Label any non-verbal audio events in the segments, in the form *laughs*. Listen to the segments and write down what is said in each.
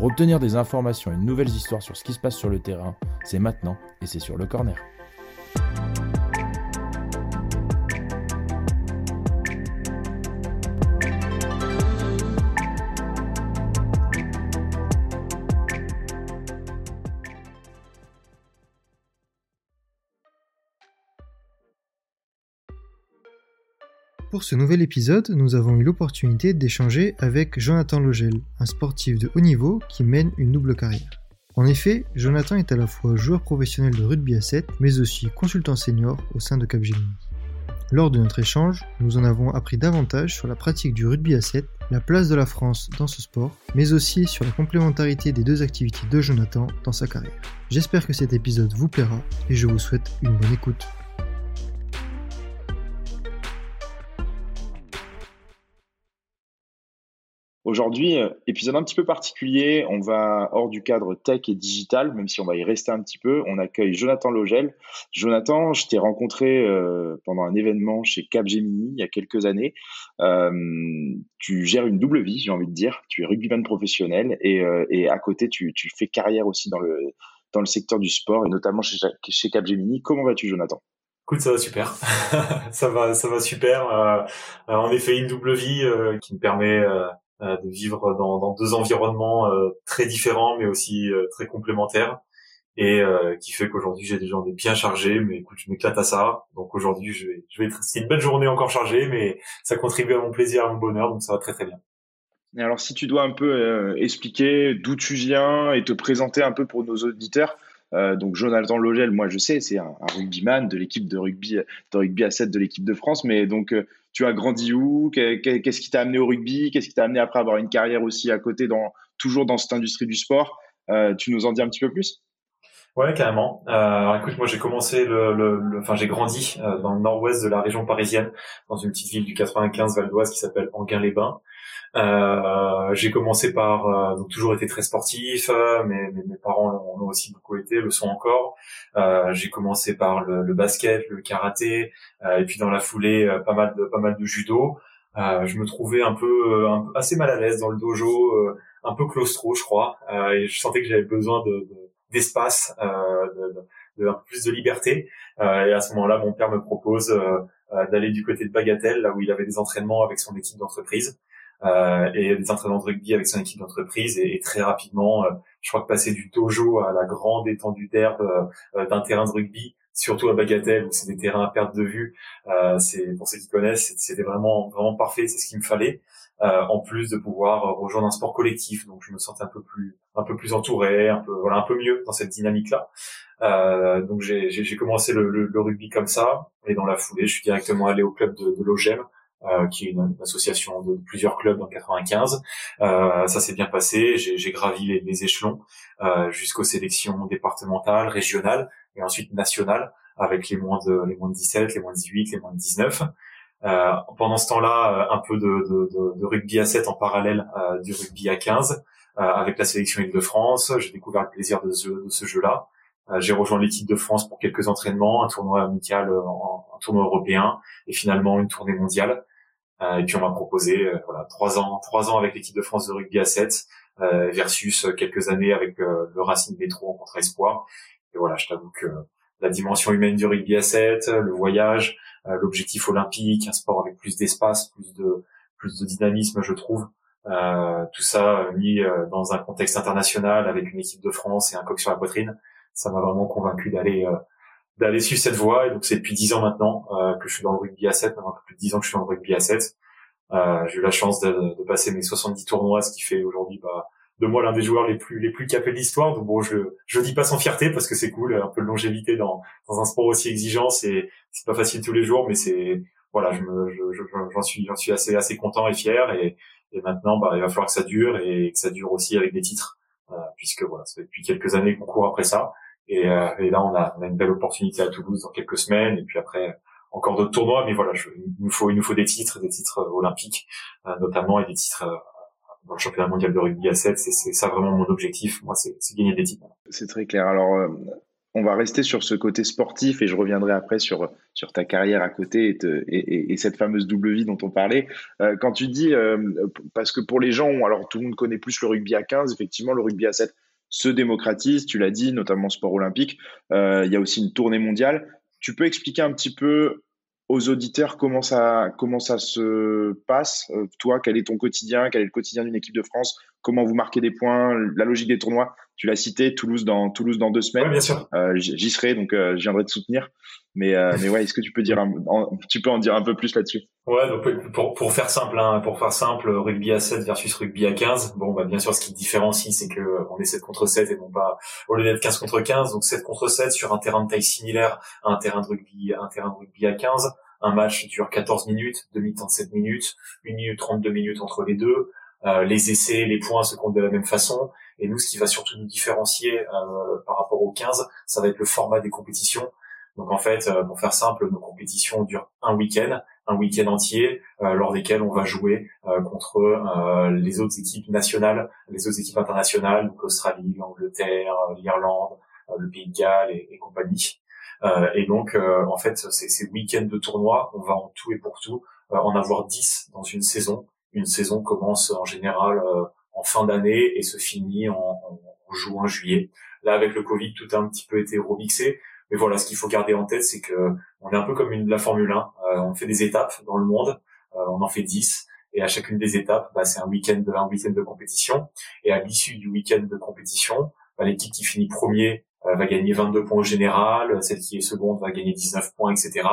Pour obtenir des informations et de nouvelles histoires sur ce qui se passe sur le terrain, c'est maintenant et c'est sur le corner. Pour ce nouvel épisode, nous avons eu l'opportunité d'échanger avec Jonathan Logel, un sportif de haut niveau qui mène une double carrière. En effet, Jonathan est à la fois joueur professionnel de rugby à 7, mais aussi consultant senior au sein de Capgemini. Lors de notre échange, nous en avons appris davantage sur la pratique du rugby à 7, la place de la France dans ce sport, mais aussi sur la complémentarité des deux activités de Jonathan dans sa carrière. J'espère que cet épisode vous plaira et je vous souhaite une bonne écoute. Aujourd'hui, euh, épisode un petit peu particulier. On va hors du cadre tech et digital, même si on va y rester un petit peu. On accueille Jonathan Logel. Jonathan, je t'ai rencontré euh, pendant un événement chez Capgemini il y a quelques années. Euh, tu gères une double vie, j'ai envie de dire. Tu es rugbyman professionnel et, et à côté, tu, tu, fais carrière aussi dans le, dans le secteur du sport et notamment chez, chez Capgemini. Comment vas-tu, Jonathan? Écoute, ça va super. *laughs* ça va, ça va super. Euh, en effet, une double vie qui me permet euh, de vivre dans, dans, deux environnements euh, très différents mais aussi euh, très complémentaires. Et qui fait qu'aujourd'hui j'ai des journées bien chargées mais écoute je m'éclate à ça. Donc aujourd'hui je vais je vais c'est une belle journée encore chargée mais ça contribue à mon plaisir à mon bonheur donc ça va très très bien. Et alors si tu dois un peu expliquer d'où tu viens et te présenter un peu pour nos auditeurs euh, donc Jonathan Logel, moi je sais, c'est un, rugbyman de l'équipe de rugby, de rugby à 7 de l'équipe de France. Mais donc euh, tu as grandi où? Qu'est-ce qui t'a amené au rugby? Qu'est-ce qui t'a amené après avoir une carrière aussi à côté, toujours dans cette industrie du sport? Euh, Tu nous en dis un petit peu plus? Ouais, carrément. Euh, écoute, moi j'ai commencé le, enfin j'ai grandi euh, dans le nord-ouest de la région parisienne, dans une petite ville du 95 Val d'Oise qui s'appelle Anguin-les-Bains. Euh, j'ai commencé par euh, donc toujours été très sportif, euh, mais, mes parents l'ont aussi beaucoup été, le sont encore. j'ai commencé par le, le, basket, le karaté, et puis dans la foulée pas mal de pas mal de judo. je me trouvais un peu, un assez mal à l'aise dans le dojo, un peu claustro, je crois, et je sentais que j'avais besoin de, d'espace, de, de, un peu plus de liberté. et à ce moment-là, mon père me propose d'aller du côté de Bagatelle, là où il avait des entraînements avec son équipe d'entreprise euh, et des entraînements de rugby avec son équipe d'entreprise et, et, très rapidement, euh, je crois que passer du dojo à la grande étendue d'herbe euh, d'un terrain de rugby, surtout à Bagatelle où c'est des terrains à perte de vue, c'est pour ceux qui connaissent, c'était vraiment vraiment parfait, c'est ce qu'il me fallait. en plus de pouvoir rejoindre un sport collectif, donc je me sentais un peu plus un peu plus entouré, un peu voilà un peu mieux dans cette dynamique là. Euh, donc j'ai commencé le, le, le, rugby comme ça et dans la foulée je suis directement allé au club de, de l'OGEM euh, qui est une, association de plusieurs clubs en 95. Euh, ça s'est bien passé. J'ai gravi les, les échelons euh, jusqu'aux sélections départementales, régionales et ensuite nationales avec les moins de les moins de 17, les moins de 18, les moins de 19. Euh, pendant ce temps-là, euh, un peu de, de, de, rugby à 7 en parallèle euh, du rugby à 15 avec la sélection Île-de-France. J'ai découvert le plaisir de ce, de ce jeu-là. J'ai rejoint l'équipe de France pour quelques entraînements, un tournoi amical, un tournoi européen et finalement une tournée mondiale. Euh, et puis on m'a proposé euh, voilà trois ans, trois ans avec l'équipe de France de rugby à 7 euh, versus quelques années avec le Racing Métro en contre espoir. Et voilà, je t'avoue que la dimension humaine du rugby à 7, le voyage, l'objectif olympique, un sport avec plus d'espace, plus de plus de dynamisme, je trouve. Euh, tout ça mis dans un contexte international avec une équipe de France et un coq sur la poitrine, ça m'a vraiment convaincu d'aller d'aller suivre cette voie. Et donc c'est depuis dix ans maintenant euh, que je suis dans le rugby à 7, maintenant plus de dix ans que je suis dans le rugby à 7. Euh, j'ai eu la chance de, de, passer mes 70 tournois, ce qui fait aujourd'hui bah, de moi l'un des joueurs les plus les plus capés de l'histoire. Donc bon, je je dis pas sans fierté parce que c'est cool, un peu de longévité dans dans un sport aussi exigeant, c'est c'est pas facile tous les jours, mais c'est voilà, je me j'en suis j'en suis assez assez content et fier et et maintenant bah il va falloir que ça dure et que ça dure aussi avec des titres euh, puisque voilà, ça fait depuis quelques années qu'on court après ça Et, et là, on a, on a, une belle opportunité à Toulouse dans quelques semaines. Et puis après, encore d'autres tournois. Mais voilà, il nous faut, il nous faut des titres, des titres olympiques notamment, et des titres dans le championnat mondial de rugby à 7. C'est ça vraiment mon objectif. Moi, c'est gagner des titres. C'est très clair. Alors, on va rester sur ce côté sportif et je reviendrai après sur, sur ta carrière à côté et, et, cette fameuse double vie dont on parlait. Euh, quand tu dis, euh, parce que pour les gens, alors tout le monde connaît plus le rugby à 15, effectivement, le rugby à 7 se démocratise, tu l'as dit, notamment sport olympique. Euh, il y a aussi une tournée mondiale. Tu peux expliquer un petit peu aux auditeurs comment ça, comment ça se passe. Toi, quel est ton quotidien? Quel est le quotidien d'une équipe de France? Comment vous marquez des points? La logique des tournois? Tu l'as cité, Toulouse dans Toulouse dans deux semaines. bien sûr. Euh, j'y serai, donc euh, je viendrai te soutenir. Mais euh, mais ouais, est-ce que tu peux dire, en, tu peux en dire un peu plus là-dessus? Ouais, donc pour pour faire simple, hein, pour faire simple, rugby à 7 versus rugby à 15. Bon, bah bien sûr, ce qui différencie, c'est que on est 7 contre 7 et non pas au lieu d'être 15 contre 15, donc 7 contre 7 sur un terrain de taille similaire à un terrain de rugby, un terrain de rugby à 15. Un match dure 14 minutes, demi-temps de 7 minutes, 1 minute 32 minutes entre les deux. Euh, les essais, les points se comptent de la même façon. Et nous, ce qui va surtout nous différencier euh, par rapport aux 15, ça va être le format des compétitions. Donc en fait, euh, pour faire simple, nos compétitions durent un week-end, un week-end entier, lors desquels on va jouer contre les autres équipes nationales, les autres équipes internationales, donc l'Australie, l'Angleterre, l'Irlande, le Pays de Galles et, et compagnie. et donc, en fait, ces, ces week-ends de tournoi, on va en tout et pour tout en avoir 10 dans une saison une saison commence en général euh, en fin d'année et se finit en, en, juin, juillet. Là, avec le Covid, tout a un petit peu été remixé. Mais voilà, ce qu'il faut garder en tête, c'est que on est un peu comme une, la Formule 1. Euh, on fait des étapes dans le monde. Euh, on en fait 10. Et à chacune des étapes, bah, c'est un week-end de un week-end de compétition. Et à l'issue du week-end de compétition, bah, l'équipe qui finit premier va gagner 22 points au général. Celle qui est seconde va gagner 19 points, etc.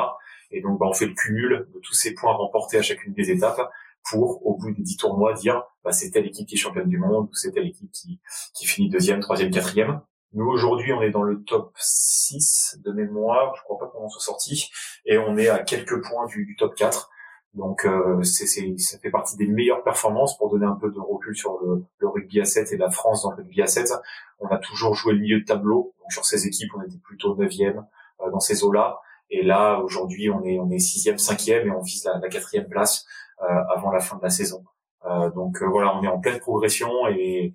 Et donc, bah, on fait le cumul de tous ces points remportés à chacune des étapes pour, au bout des dix tournois, dire bah, c'est telle équipe qui est championne du monde ou c'est telle équipe qui, qui finit deuxième, troisième, quatrième. Nous, aujourd'hui, on est dans le top 6 de mémoire, je crois pas qu'on en soit sorti, et on est à quelques points du, du top 4. Donc, euh, c'est, ça fait partie des meilleures performances pour donner un peu de recul sur le, le, rugby à 7 et la France dans le rugby à 7. On a toujours joué le milieu de tableau. Donc, sur ces équipes, on était plutôt 9e euh, dans ces eaux-là. Et là, aujourd'hui, on est on est sixième, cinquième et on vise la, la quatrième place euh, avant la fin de la saison. Euh, donc euh, voilà, on est en pleine progression et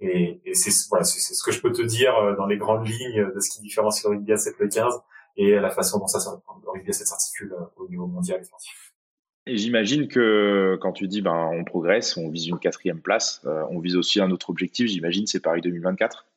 et, et c'est voilà, ce que je peux te dire dans les grandes lignes de ce qui différencie le rugby à 7 le 15 et la façon dont ça le rugby à 7 s'articule au niveau mondial et sportif. Et j'imagine que quand tu dis ben on progresse, on vise une quatrième place, on vise aussi un autre objectif. J'imagine c'est Paris 2024.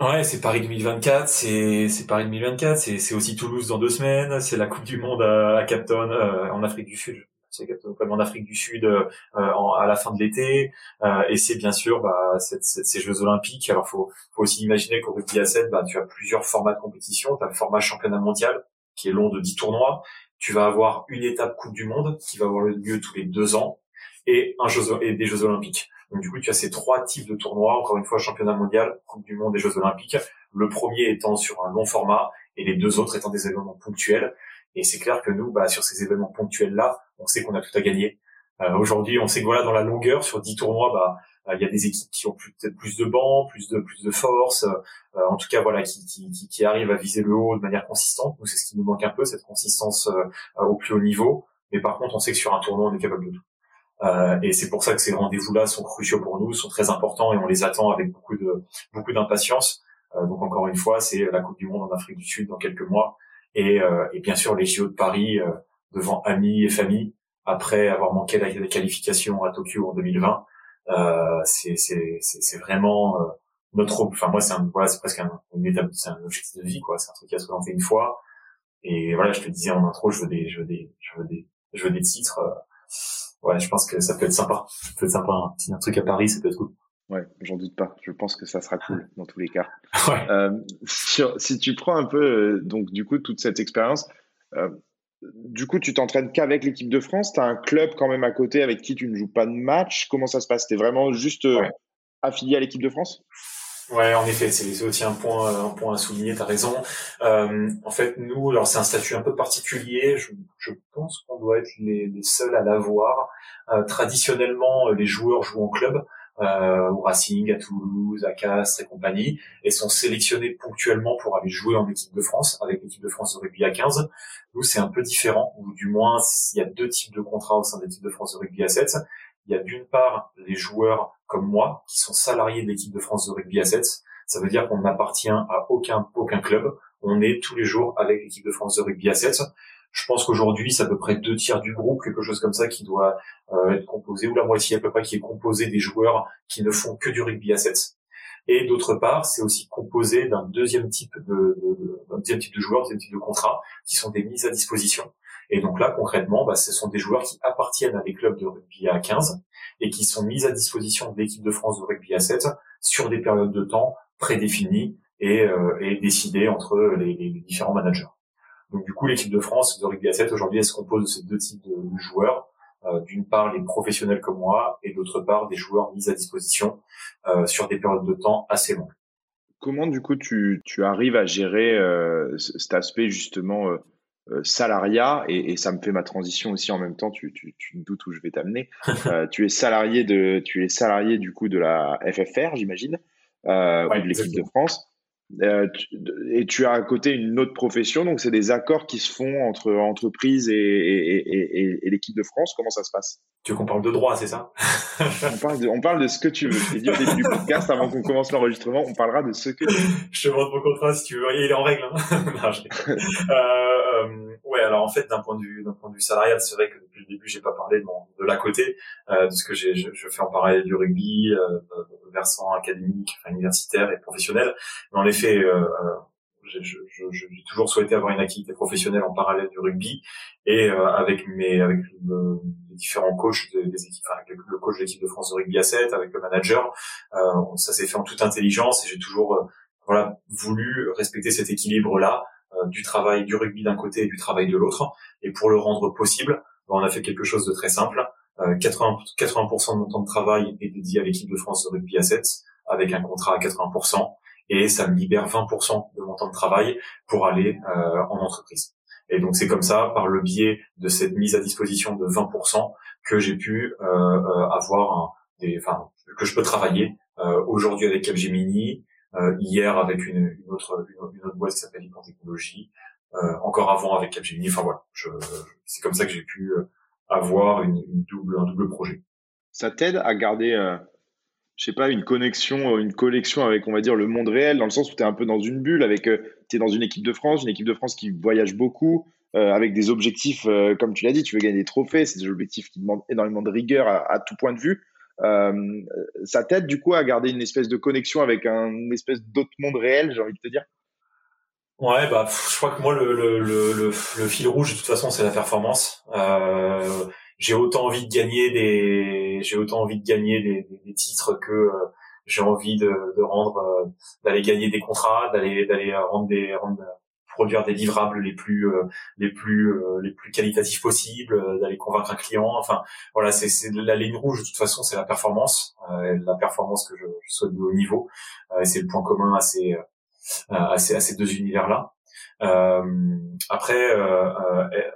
Ouais, c'est Paris 2024, c'est c'est Paris 2024, c'est c'est aussi Toulouse dans deux semaines, c'est la Coupe du Monde à, à Capton en Afrique du Sud c'est comme en Afrique du Sud euh, à la fin de l'été, euh, et c'est bien sûr bah, ces Jeux Olympiques. Alors faut, faut aussi imaginer qu'au rugby à 7, bah, tu as plusieurs formats de compétition. Tu as le format championnat mondial qui est long de 10 tournois. Tu vas avoir une étape Coupe du Monde qui va avoir lieu tous les deux ans et un jeu et des Jeux Olympiques. Donc du coup, tu as ces trois types de tournois, encore une fois, championnat mondial, Coupe du Monde et Jeux Olympiques. Le premier étant sur un long format et les deux autres étant des événements ponctuels. Et c'est clair que nous, bah, sur ces événements ponctuels-là, on sait qu'on a tout à gagner. Euh, Aujourd'hui, on sait que voilà, dans la longueur, sur 10 tournois, bah, euh, il y a des équipes qui ont peut-être plus de bancs, plus de plus de force, euh, en tout cas voilà, qui, qui, arrivent à viser le haut de manière consistante. Nous, c'est ce qui nous manque un peu, cette consistance au plus haut niveau. Mais par contre, on sait que sur un tournoi, on est capable de tout. Euh, et c'est pour ça que ces rendez-vous-là sont cruciaux pour nous, sont très importants et on les attend avec beaucoup de beaucoup d'impatience. donc encore une fois, c'est la Coupe du Monde en Afrique du Sud dans quelques mois. Et, euh, et, bien sûr les JO de Paris euh, devant amis et famille après avoir manqué la, qualification à Tokyo en 2020 euh, c'est vraiment euh, notre enfin moi c'est voilà c'est presque un, une étape c'est un objectif de vie quoi. C'est un truc qui a se présenté une fois. Et voilà je te disais en intro je veux des je veux des je veux des je veux des titres ouais je pense que ça peut être sympa ça peut être sympa un petit un truc à Paris ça peut être cool Ouais, j'en doute pas. Je pense que ça sera cool dans tous les cas. *laughs* Ouais. Euh, sur, si tu prends un peu, euh, donc du coup, toute cette expérience, euh, du coup, tu t'entraînes qu'avec l'équipe de France. Tu as un club quand même à côté avec qui tu ne joues pas de match. Comment ça se passe? T'es vraiment juste affilié à l'équipe de France? Ouais, en effet, c'est aussi un point, un point à souligner. T'as raison. Euh, en fait, nous, alors c'est un statut un peu particulier. Je, je pense qu'on doit être les, les seuls à l'avoir. Euh, traditionnellement, les joueurs jouent en club. euh, au Racing, à Toulouse, à Castres et compagnie, et sont sélectionnés ponctuellement pour aller jouer en équipe de France avec l'équipe de France de rugby à 15. Nous, c'est un peu différent, ou du moins, il y a deux types de contrats au sein de l'équipe de France de rugby à 7. Il y a d'une part les joueurs comme moi qui sont salariés de l'équipe de France de rugby à 7. Ça veut dire qu'on n'appartient à aucun aucun club. On est tous les jours avec l'équipe de France de rugby à 7. Je pense qu'aujourd'hui, c'est à peu près deux tiers du groupe, quelque chose comme ça, qui doit euh, être composé, ou la moitié à peu près, qui est composé des joueurs qui ne font que du rugby à 7. Et d'autre part, c'est aussi composé d'un deuxième type de, de, d'un deuxième type de joueurs, deuxième type de contrats, qui sont des mises à disposition. Et donc là, concrètement, bah, ce sont des joueurs qui appartiennent à des clubs de rugby à 15 et qui sont mis à disposition de l'équipe de France de rugby à 7 sur des périodes de temps prédéfinies et, euh, et décidées entre les, les différents managers. Donc du coup, l'équipe de France de rugby à 7 aujourd'hui, elle se compose de ces deux types de, joueurs. Euh, d'une part les professionnels comme moi et d'autre part des joueurs mis à disposition euh, sur des périodes de temps assez longues. Comment du coup tu, tu arrives à gérer euh, cet aspect justement euh, salariat et, et, ça me fait ma transition aussi en même temps. Tu, tu, tu me doutes où je vais t'amener. *laughs* tu es salarié de tu es salarié du coup de la FFR, j'imagine, ou de l'équipe de France. Euh, et tu as à côté une autre profession, donc c'est des accords qui se font entre entreprises et, et, et, et l'équipe de France. Comment ça se passe? Tu veux qu'on parle de droit, c'est ça? On, parle de, on parle de ce que tu veux. Je dit au début du podcast, avant qu'on commence l'enregistrement, on parlera de ce que tu veux. *laughs* Je te montre mon contrat si tu veux. Il est en règle. Hein *laughs* non, euh, euh, ouais, alors en fait, d'un point de vue, d'un point de vue salarial, c'est vrai que depuis le début, j'ai pas parlé de, mon, de l'à côté, euh, de ce que je, je, fais en parallèle du rugby, euh, versant académique, universitaire et professionnel. Mais en effet, euh, euh j'ai toujours souhaité avoir une activité professionnelle en parallèle du rugby et euh, avec mes avec le, les différents coachs des, équipes, enfin, avec le coach de l'équipe de France de rugby à 7, avec le manager, euh, ça s'est fait en toute intelligence et j'ai toujours euh, voilà voulu respecter cet équilibre là euh, du travail du rugby d'un côté et du travail de l'autre. Et pour le rendre possible, on a fait quelque chose de très simple. 80, euh, 80% de mon temps de travail est dédié à l'équipe de France de rugby à 7 avec un contrat à 80% et ça me libère 20% de mon temps de travail pour aller euh, en entreprise. Et donc c'est comme ça, par le biais de cette mise à disposition de 20%, que j'ai pu euh, avoir un, des, enfin, que je peux travailler euh, aujourd'hui avec Capgemini, euh, hier avec une, une, autre, une, autre boîte qui s'appelle Icon Technologie, euh, encore avant avec Capgemini. Enfin voilà, c'est comme ça que j'ai pu euh, avoir une, double, un double projet. Ça t'aide à garder, euh, je sais pas, une connexion, une collection avec, on va dire, le monde réel, dans le sens où tu es un peu dans une bulle, avec, tu es dans une équipe de France, une équipe de France qui voyage beaucoup, euh, avec des objectifs, comme tu l'as dit, tu veux gagner des trophées, c'est des objectifs qui demandent énormément de rigueur à, à tout point de vue. Euh, ça t'aide du coup à garder une espèce de connexion avec un espèce d'autre monde réel, j'ai envie de te dire? Ouais, bah, je crois que moi, le, le, le, le, fil rouge, de toute façon, c'est la performance. Euh, j'ai autant envie de gagner des, j'ai autant envie de gagner des, des, titres que euh, j'ai envie de, de rendre, euh, d'aller gagner des contrats, d'aller, d'aller rendre des, rendre, produire des livrables les plus euh, les plus euh, les plus qualitatifs possibles, euh, d'aller convaincre un client. Enfin, voilà, c'est c'est la ligne rouge de toute façon, c'est la performance, la performance que je, je, souhaite de haut niveau. c'est le point commun ces à ces, à ces deux univers là. après,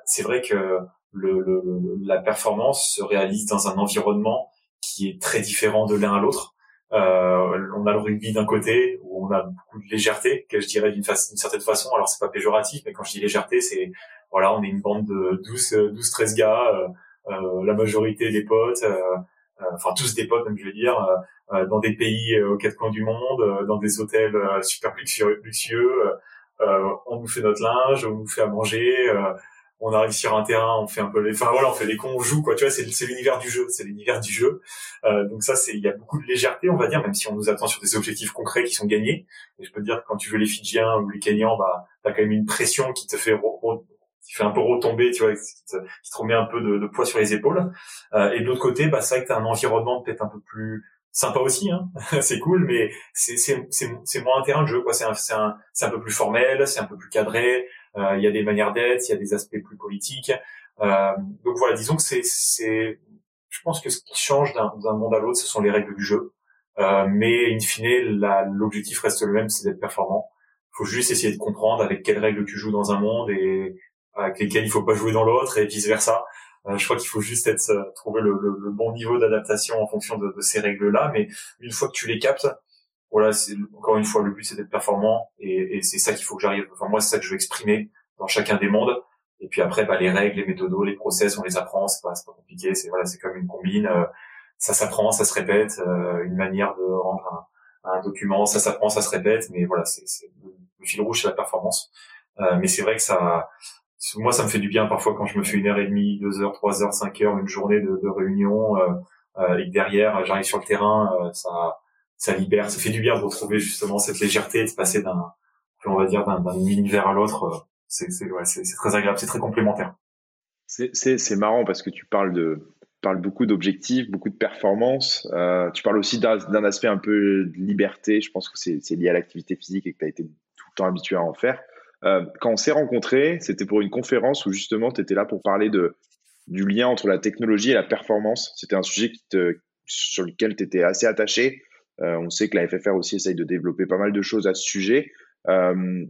c'est vrai que le, le, la performance se réalise dans un environnement qui est très différent de l'un à l'autre. Euh, on a le rugby d'un côté où on a beaucoup de légèreté, que je dirais d'une certaine façon. Alors c'est pas péjoratif, mais quand je dis légèreté, c'est voilà, on est une bande de 12, 12 13 gars, euh, euh, la majorité des potes, euh, euh, enfin tous des potes, même je veux dire, dans des pays aux quatre coins du monde, dans des hôtels super luxueux. luxueux on nous fait notre linge, on nous fait à manger on arrive sur un terrain, on fait un peu les, enfin voilà, on fait les cons, on joue quoi. Tu vois, c'est c'est l'univers du jeu, c'est l'univers du jeu. Euh, donc ça, c'est il y a beaucoup de légèreté, on va dire, même si on nous attend sur des objectifs concrets qui sont gagnés. Et je peux te dire que quand tu veux les Fidjiens ou les Kenyans, bah t'as quand même une pression qui te fait qui fait un peu retomber, tu vois, qui te, qui remet un peu de, poids sur les épaules. Euh, et de l'autre côté, bah c'est vrai que t'as un environnement peut-être un peu plus sympa aussi, hein. *laughs* c'est cool, mais c'est c'est c'est moins un terrain de jeu, quoi. C'est un c'est un c'est un peu plus formel, c'est un peu plus cadré. Euh, il y a des manières d'être, il y a des aspects plus politiques. Euh, donc voilà, disons que c'est, c'est, je pense que ce qui change d'un, monde à l'autre, ce sont les règles du jeu. Euh, mais in fine, l'objectif reste le même, c'est d'être performant. Faut juste essayer de comprendre avec quelles règles tu joues dans un monde et avec lesquelles il faut pas jouer dans l'autre et vice versa. je crois qu'il faut juste être trouver le, le, bon niveau d'adaptation en fonction de, de ces règles-là. Mais une fois que tu les captes, voilà, encore une fois le but c'est d'être performant et, et c'est ça qu'il faut que j'arrive. Enfin moi c'est ça que je veux exprimer dans chacun des mondes. Et puis après bah les règles, les méthodos, les process, on les apprend. C'est pas pas compliqué. C'est voilà c'est comme une combine. Euh, ça s'apprend, ça se répète. Euh, une manière de rendre un, un document, ça s'apprend, ça se répète. Mais voilà c'est le, le, fil rouge c'est la performance. Euh, mais c'est vrai que ça moi ça me fait du bien parfois quand je me fais une heure et demie, deux heures, trois heures, cinq heures, une journée de, de réunion euh, euh, et que derrière j'arrive sur le terrain, ça ça libère, ça fait du bien de retrouver justement cette légèreté, de passer d'un, on va dire, d'un univers à l'autre. Euh, c'est c'est ouais, c'est très agréable, c'est très complémentaire. C'est marrant parce que tu parles de parles beaucoup d'objectifs, beaucoup de performances. Euh, tu parles aussi d'un aspect un peu de liberté. Je pense que c'est lié à l'activité physique et que tu as été tout le temps habitué à en faire. Euh, quand on s'est rencontrés, c'était pour une conférence où justement tu étais là pour parler de, du lien entre la technologie et la performance. C'était un sujet qui te, sur lequel tu étais assez attaché. Euh, on sait que la FFR aussi essaye de développer pas mal de choses à ce sujet. Euh,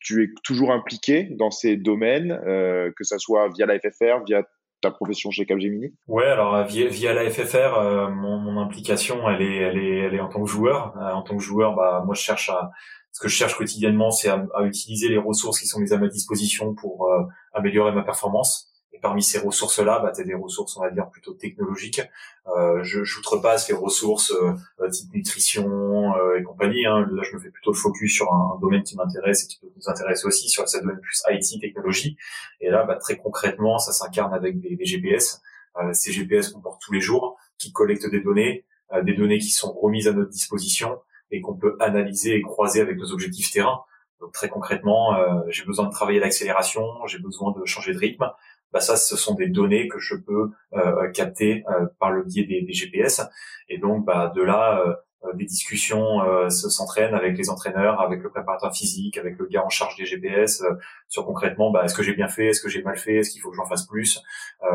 tu es toujours impliqué dans ces domaines, euh, que ça soit via la FFR, via ta profession chez Capgemini? Ouais, alors via, via la FFR, mon, mon, implication, elle est, elle est, elle est en tant que joueur. en tant que joueur, bah moi je cherche à, ce que je cherche quotidiennement, c'est à, à, utiliser les ressources qui sont mises à ma disposition pour améliorer ma performance parmi ces ressources-là, bah, tu as des ressources, on va dire, plutôt technologiques. Euh, je j'outrepasse les ressources euh, type nutrition euh, et compagnie. Hein. Là, je me fais plutôt le focus sur un, domaine qui m'intéresse et qui nous intéresser aussi, sur cette domaine plus IT, technologie. Et là, bah, très concrètement, ça s'incarne avec des, des GPS. Euh, ces GPS qu'on porte tous les jours, qui collectent des données, euh, des données qui sont remises à notre disposition et qu'on peut analyser et croiser avec nos objectifs terrain. Donc très concrètement, euh, j'ai besoin de travailler l'accélération, j'ai besoin de changer de rythme, bah ça, ce sont des données que je peux euh, capter euh, par le biais des, des, GPS. Et donc, bah, de là, euh, des discussions se s'entraînent avec les entraîneurs, avec le préparateur physique, avec le gars en charge des GPS, sur concrètement, bah, est-ce que j'ai bien fait, est-ce que j'ai mal fait, est-ce qu'il faut que j'en fasse plus.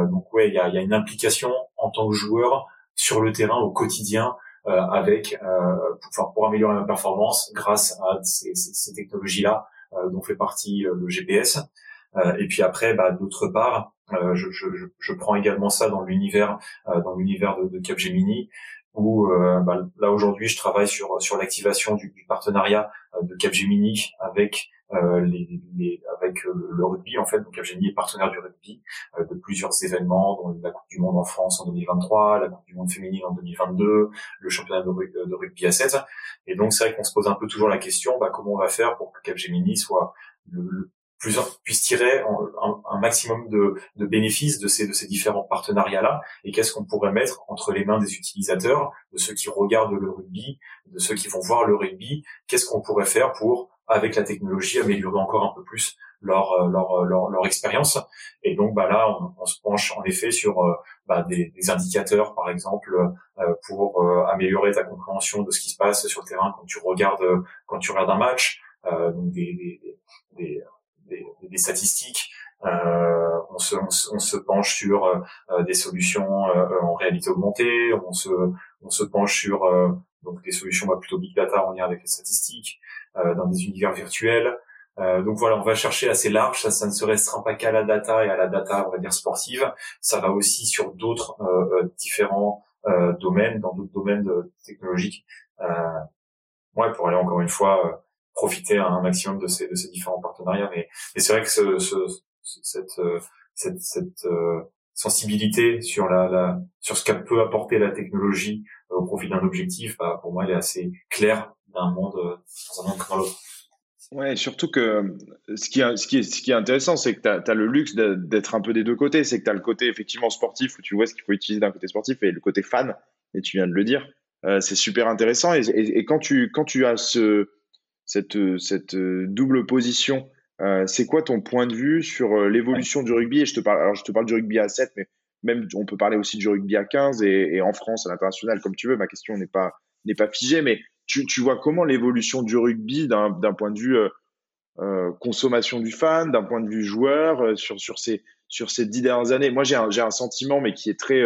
donc, ouais, il y a, y a, une implication en tant que joueur sur le terrain au quotidien avec pour, pour, améliorer ma performance grâce à ces, ces, ces technologies-là dont fait partie le GPS. Euh, et puis après, bah, d'autre part, euh, je, je, je, prends également ça dans l'univers euh, dans l'univers de, de Capgemini où bah, là aujourd'hui je travaille sur sur l'activation du, du, partenariat de Capgemini avec les, les, avec le, rugby en fait. Donc Capgemini est partenaire du rugby de plusieurs événements dont la Coupe du Monde en France en 2023 la Coupe du Monde féminine en 2022 le championnat de, rugby à 7 et donc c'est vrai qu'on se pose un peu toujours la question bah, comment on va faire pour que Capgemini soit le, plusieurs puissent tirer un, un maximum de, de, bénéfices de ces, de ces différents partenariats-là et qu'est-ce qu'on pourrait mettre entre les mains des utilisateurs, de ceux qui regardent le rugby, de ceux qui vont voir le rugby, qu'est-ce qu'on pourrait faire pour, avec la technologie, améliorer encore un peu plus leur, euh, leur, euh, leur, leur expérience. Et donc bah là, on, se penche en effet sur euh, bah, des, des, indicateurs, par exemple, pour améliorer ta compréhension de ce qui se passe sur le terrain quand tu regardes quand tu regardes un match, donc des, des, des statistiques. Euh, on, se, on, se, on, se, penche sur euh, des solutions euh, en réalité augmentée, on se, on se penche sur donc des solutions bah, plutôt big data en lien avec les statistiques, dans des univers virtuels. donc voilà, on va chercher assez large. Ça, ça ne se restreint pas qu'à la data et à la data, on va dire sportive. Ça va aussi sur d'autres différents domaines, dans d'autres domaines technologiques. ouais, pour aller encore une fois profiter un maximum de ces, de ces différents partenariats. Mais, mais c'est vrai que ce, ce, cette, euh, cette, cette euh, sensibilité sur la, la, sur ce qu'a peut apporter la technologie euh, au profit d'un objectif, bah, pour moi, elle est assez claire d'un monde dans un monde comme. Ouais, surtout que ce qui est, ce qui ce qui est intéressant, c'est que tu as, le luxe d'être un peu des deux côtés. C'est que tu as le côté effectivement sportif où tu vois ce qu'il faut utiliser d'un côté sportif et le côté fan, et tu viens de le dire. Euh, c'est super intéressant. Et, et, quand, tu, quand tu as ce, cette, cette double position. Euh, c'est quoi ton point de vue sur euh, l'évolution du rugby? Et je te parle, alors je te parle du rugby à 7, mais même on peut parler aussi du rugby à 15 et, en France, à l'international, comme tu veux. Ma question n'est pas pas figée, mais tu, tu vois comment l'évolution du rugby d'un point de vue euh, consommation du fan, d'un point de vue joueur, sur sur ces sur ces dix dernières années. Moi, j'ai un un sentiment, mais qui est très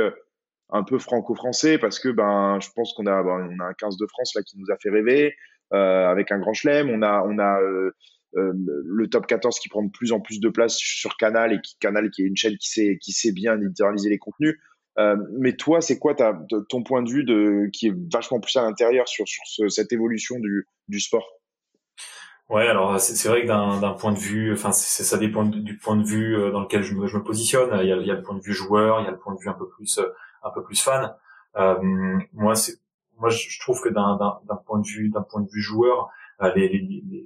un peu franco-français parce que ben je pense qu'on a ben, on a un 15 de France là qui nous a fait rêver. Euh, avec un grand chelem. On a, on a, euh, le top 14 qui prend de plus en plus de place sur Canal et qui Canal qui est une chaîne qui sait qui sait bien éditorialiser les contenus. Mais toi, c'est quoi ta, ton point de vue de, qui est vachement plus à l'intérieur sur, sur cette évolution du, du sport? Ouais, alors c'est vrai que d'un point de vue, enfin ça dépend du point de vue dans lequel je me, je me positionne. Il y, a, il y, a, le point de vue joueur, il y a le point de vue un peu plus un peu plus fan. Euh, moi, moi je trouve que d'un point de vue d'un point de vue joueur, euh, les, les,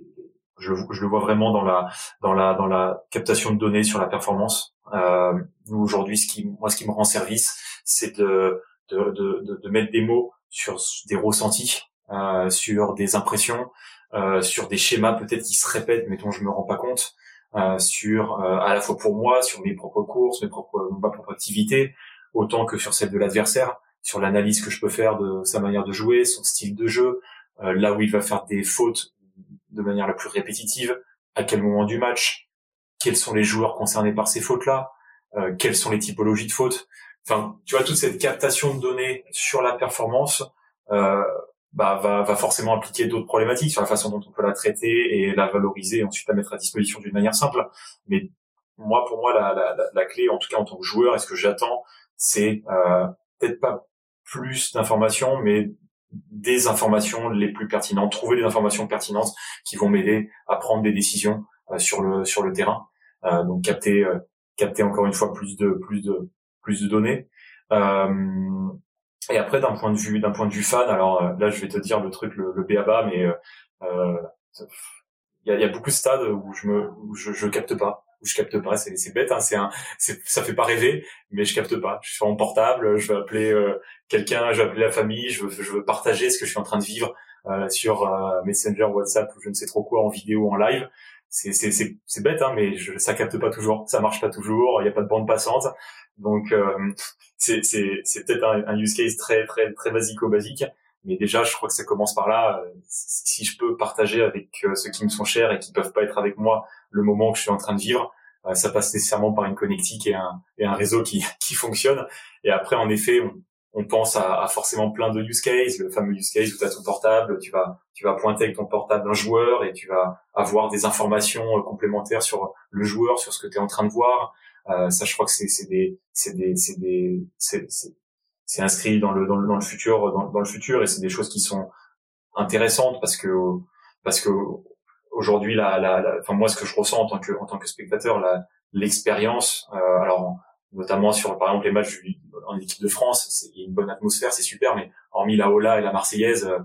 je, je, le vois vraiment dans la dans la dans la captation de données sur la performance. Euh, aujourd'hui, ce qui moi ce qui me rend service, c'est de de, de de, mettre des mots sur des ressentis, euh, sur des impressions, euh, sur des schémas peut-être qui se répètent mais dont je me rends pas compte, euh, sur euh, à la fois pour moi, sur mes propres courses, mes propres ma propre activité, autant que sur celle de l'adversaire sur l'analyse que je peux faire de sa manière de jouer, son style de jeu, euh, là où il va faire des fautes de manière la plus répétitive, à quel moment du match, quels sont les joueurs concernés par ces fautes-là, euh, quelles sont les typologies de fautes. Enfin, tu vois, toute cette captation de données sur la performance euh, bah, va, va, forcément impliquer d'autres problématiques sur la façon dont on peut la traiter et la valoriser et ensuite la mettre à disposition d'une manière simple. Mais moi, pour moi, la, la, la, clé, en tout cas en tant que joueur, est ce que j'attends, c'est euh, peut-être pas plus d'informations, mais des informations les plus pertinentes, trouver des informations pertinentes qui vont m'aider à prendre des décisions euh, sur le sur le terrain. Euh, donc capter euh, capter encore une fois plus de plus de plus de données. Euh, et après d'un point de vue d'un point de vue fan, alors là je vais te dire le truc le, le BABA, mais il y a, y a, beaucoup de stades où je me où je, je capte pas où je capte pas, c'est bête, hein, c'est un, ça fait pas rêver, mais je capte pas. Je suis mon portable, je veux appeler euh, quelqu'un, je veux appeler la famille, je veux, je veux partager ce que je suis en train de vivre euh, sur euh, Messenger, WhatsApp ou je ne sais trop quoi en vidéo, en live. C'est c'est bête, hein, mais je, ça capte pas toujours, ça marche pas toujours, il y a pas de bande passante, donc c'est c'est peut-être un, un, use case très très très basico-basique. Mais déjà, je crois que ça commence par là. Si je peux partager avec ceux qui me sont chers et qui peuvent pas être avec moi le moment que je suis en train de vivre. Euh, ça passe nécessairement par une connectique et un, réseau qui, *laughs* qui fonctionne. Et après, en effet, on, pense à, forcément plein de use cases, le fameux use case où tu as ton portable, tu vas tu vas pointer avec ton portable un joueur et tu vas avoir des informations euh, complémentaires sur le joueur, sur ce que tu es en train de voir. Euh, ça, je crois que c'est c'est des c'est des c'est des c'est c'est inscrit dans le dans le dans le futur dans, dans le futur et c'est des choses qui sont intéressantes parce que parce que aujourd'hui, la, la, la, enfin moi, ce que je ressens en tant que en tant que spectateur, l'expérience, euh, alors notamment sur par exemple les matchs en équipe de France, il y a une bonne atmosphère, c'est super, mais hormis la Ola et la Marseillaise, euh,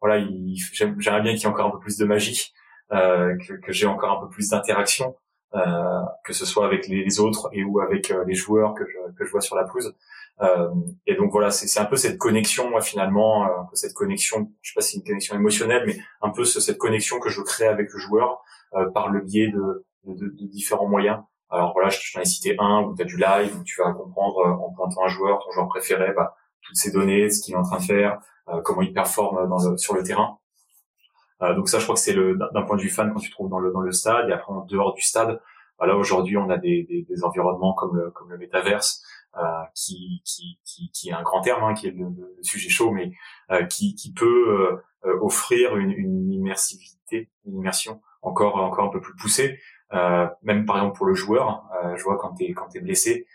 voilà, j'aimerais bien qu'il y ait encore un peu plus de magie, euh, que, que j'ai encore un peu plus d'interaction, euh, que ce soit avec les, autres et ou avec euh, les joueurs que je, que je vois sur la pelouse. Euh, et donc voilà, c'est un peu cette connexion, moi finalement, euh, un cette connexion, je sais pas si c'est une connexion émotionnelle, mais un peu cette connexion que je crée avec le joueur euh, par le biais de, de, de, différents moyens. Alors voilà, je t'en ai cité un où tu as du live, où tu vas comprendre en pointant un joueur, ton joueur préféré, bah, toutes ces données, ce qu'il est en train de faire, comment il performe dans le, sur le terrain. donc ça, je crois que c'est d'un point de vue fan quand tu te trouves dans le, dans le stade. Et après, en dehors du stade, bah aujourd'hui, on a des, des, des environnements comme le, comme le métaverse, euh, qui, qui, qui, qui, est un grand terme, hein, qui est le, sujet chaud, mais euh, qui, qui peut euh, offrir une, une immersivité, une immersion encore encore un peu plus poussée. même par exemple pour le joueur, je vois quand t'es quand t'es blessé,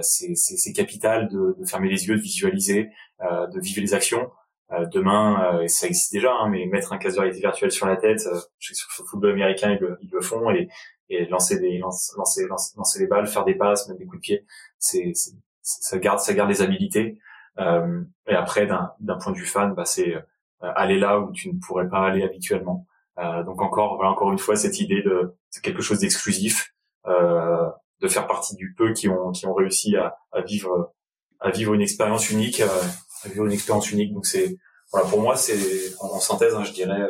c'est c'est capital de, de, fermer les yeux, de visualiser, de vivre les actions. Demain, ça existe déjà, hein, mais mettre un casque de réalité virtuelle sur la tête, que sur le football américain ils le, ils le font et et lancer des lancer, lancer, lancer les balles, faire des passes, mettre des coups de pied, c'est ça garde ça garde les habilités. Euh, et après d'un point de vue fan, bah, c'est euh, aller là où tu ne pourrais pas aller habituellement. Euh, donc encore voilà encore une fois cette idée de, quelque chose d'exclusif, euh, de faire partie du peu qui ont qui ont réussi à, à vivre à vivre une expérience unique, euh, vivre une expérience unique. Donc c'est voilà pour moi c'est en, synthèse hein, je dirais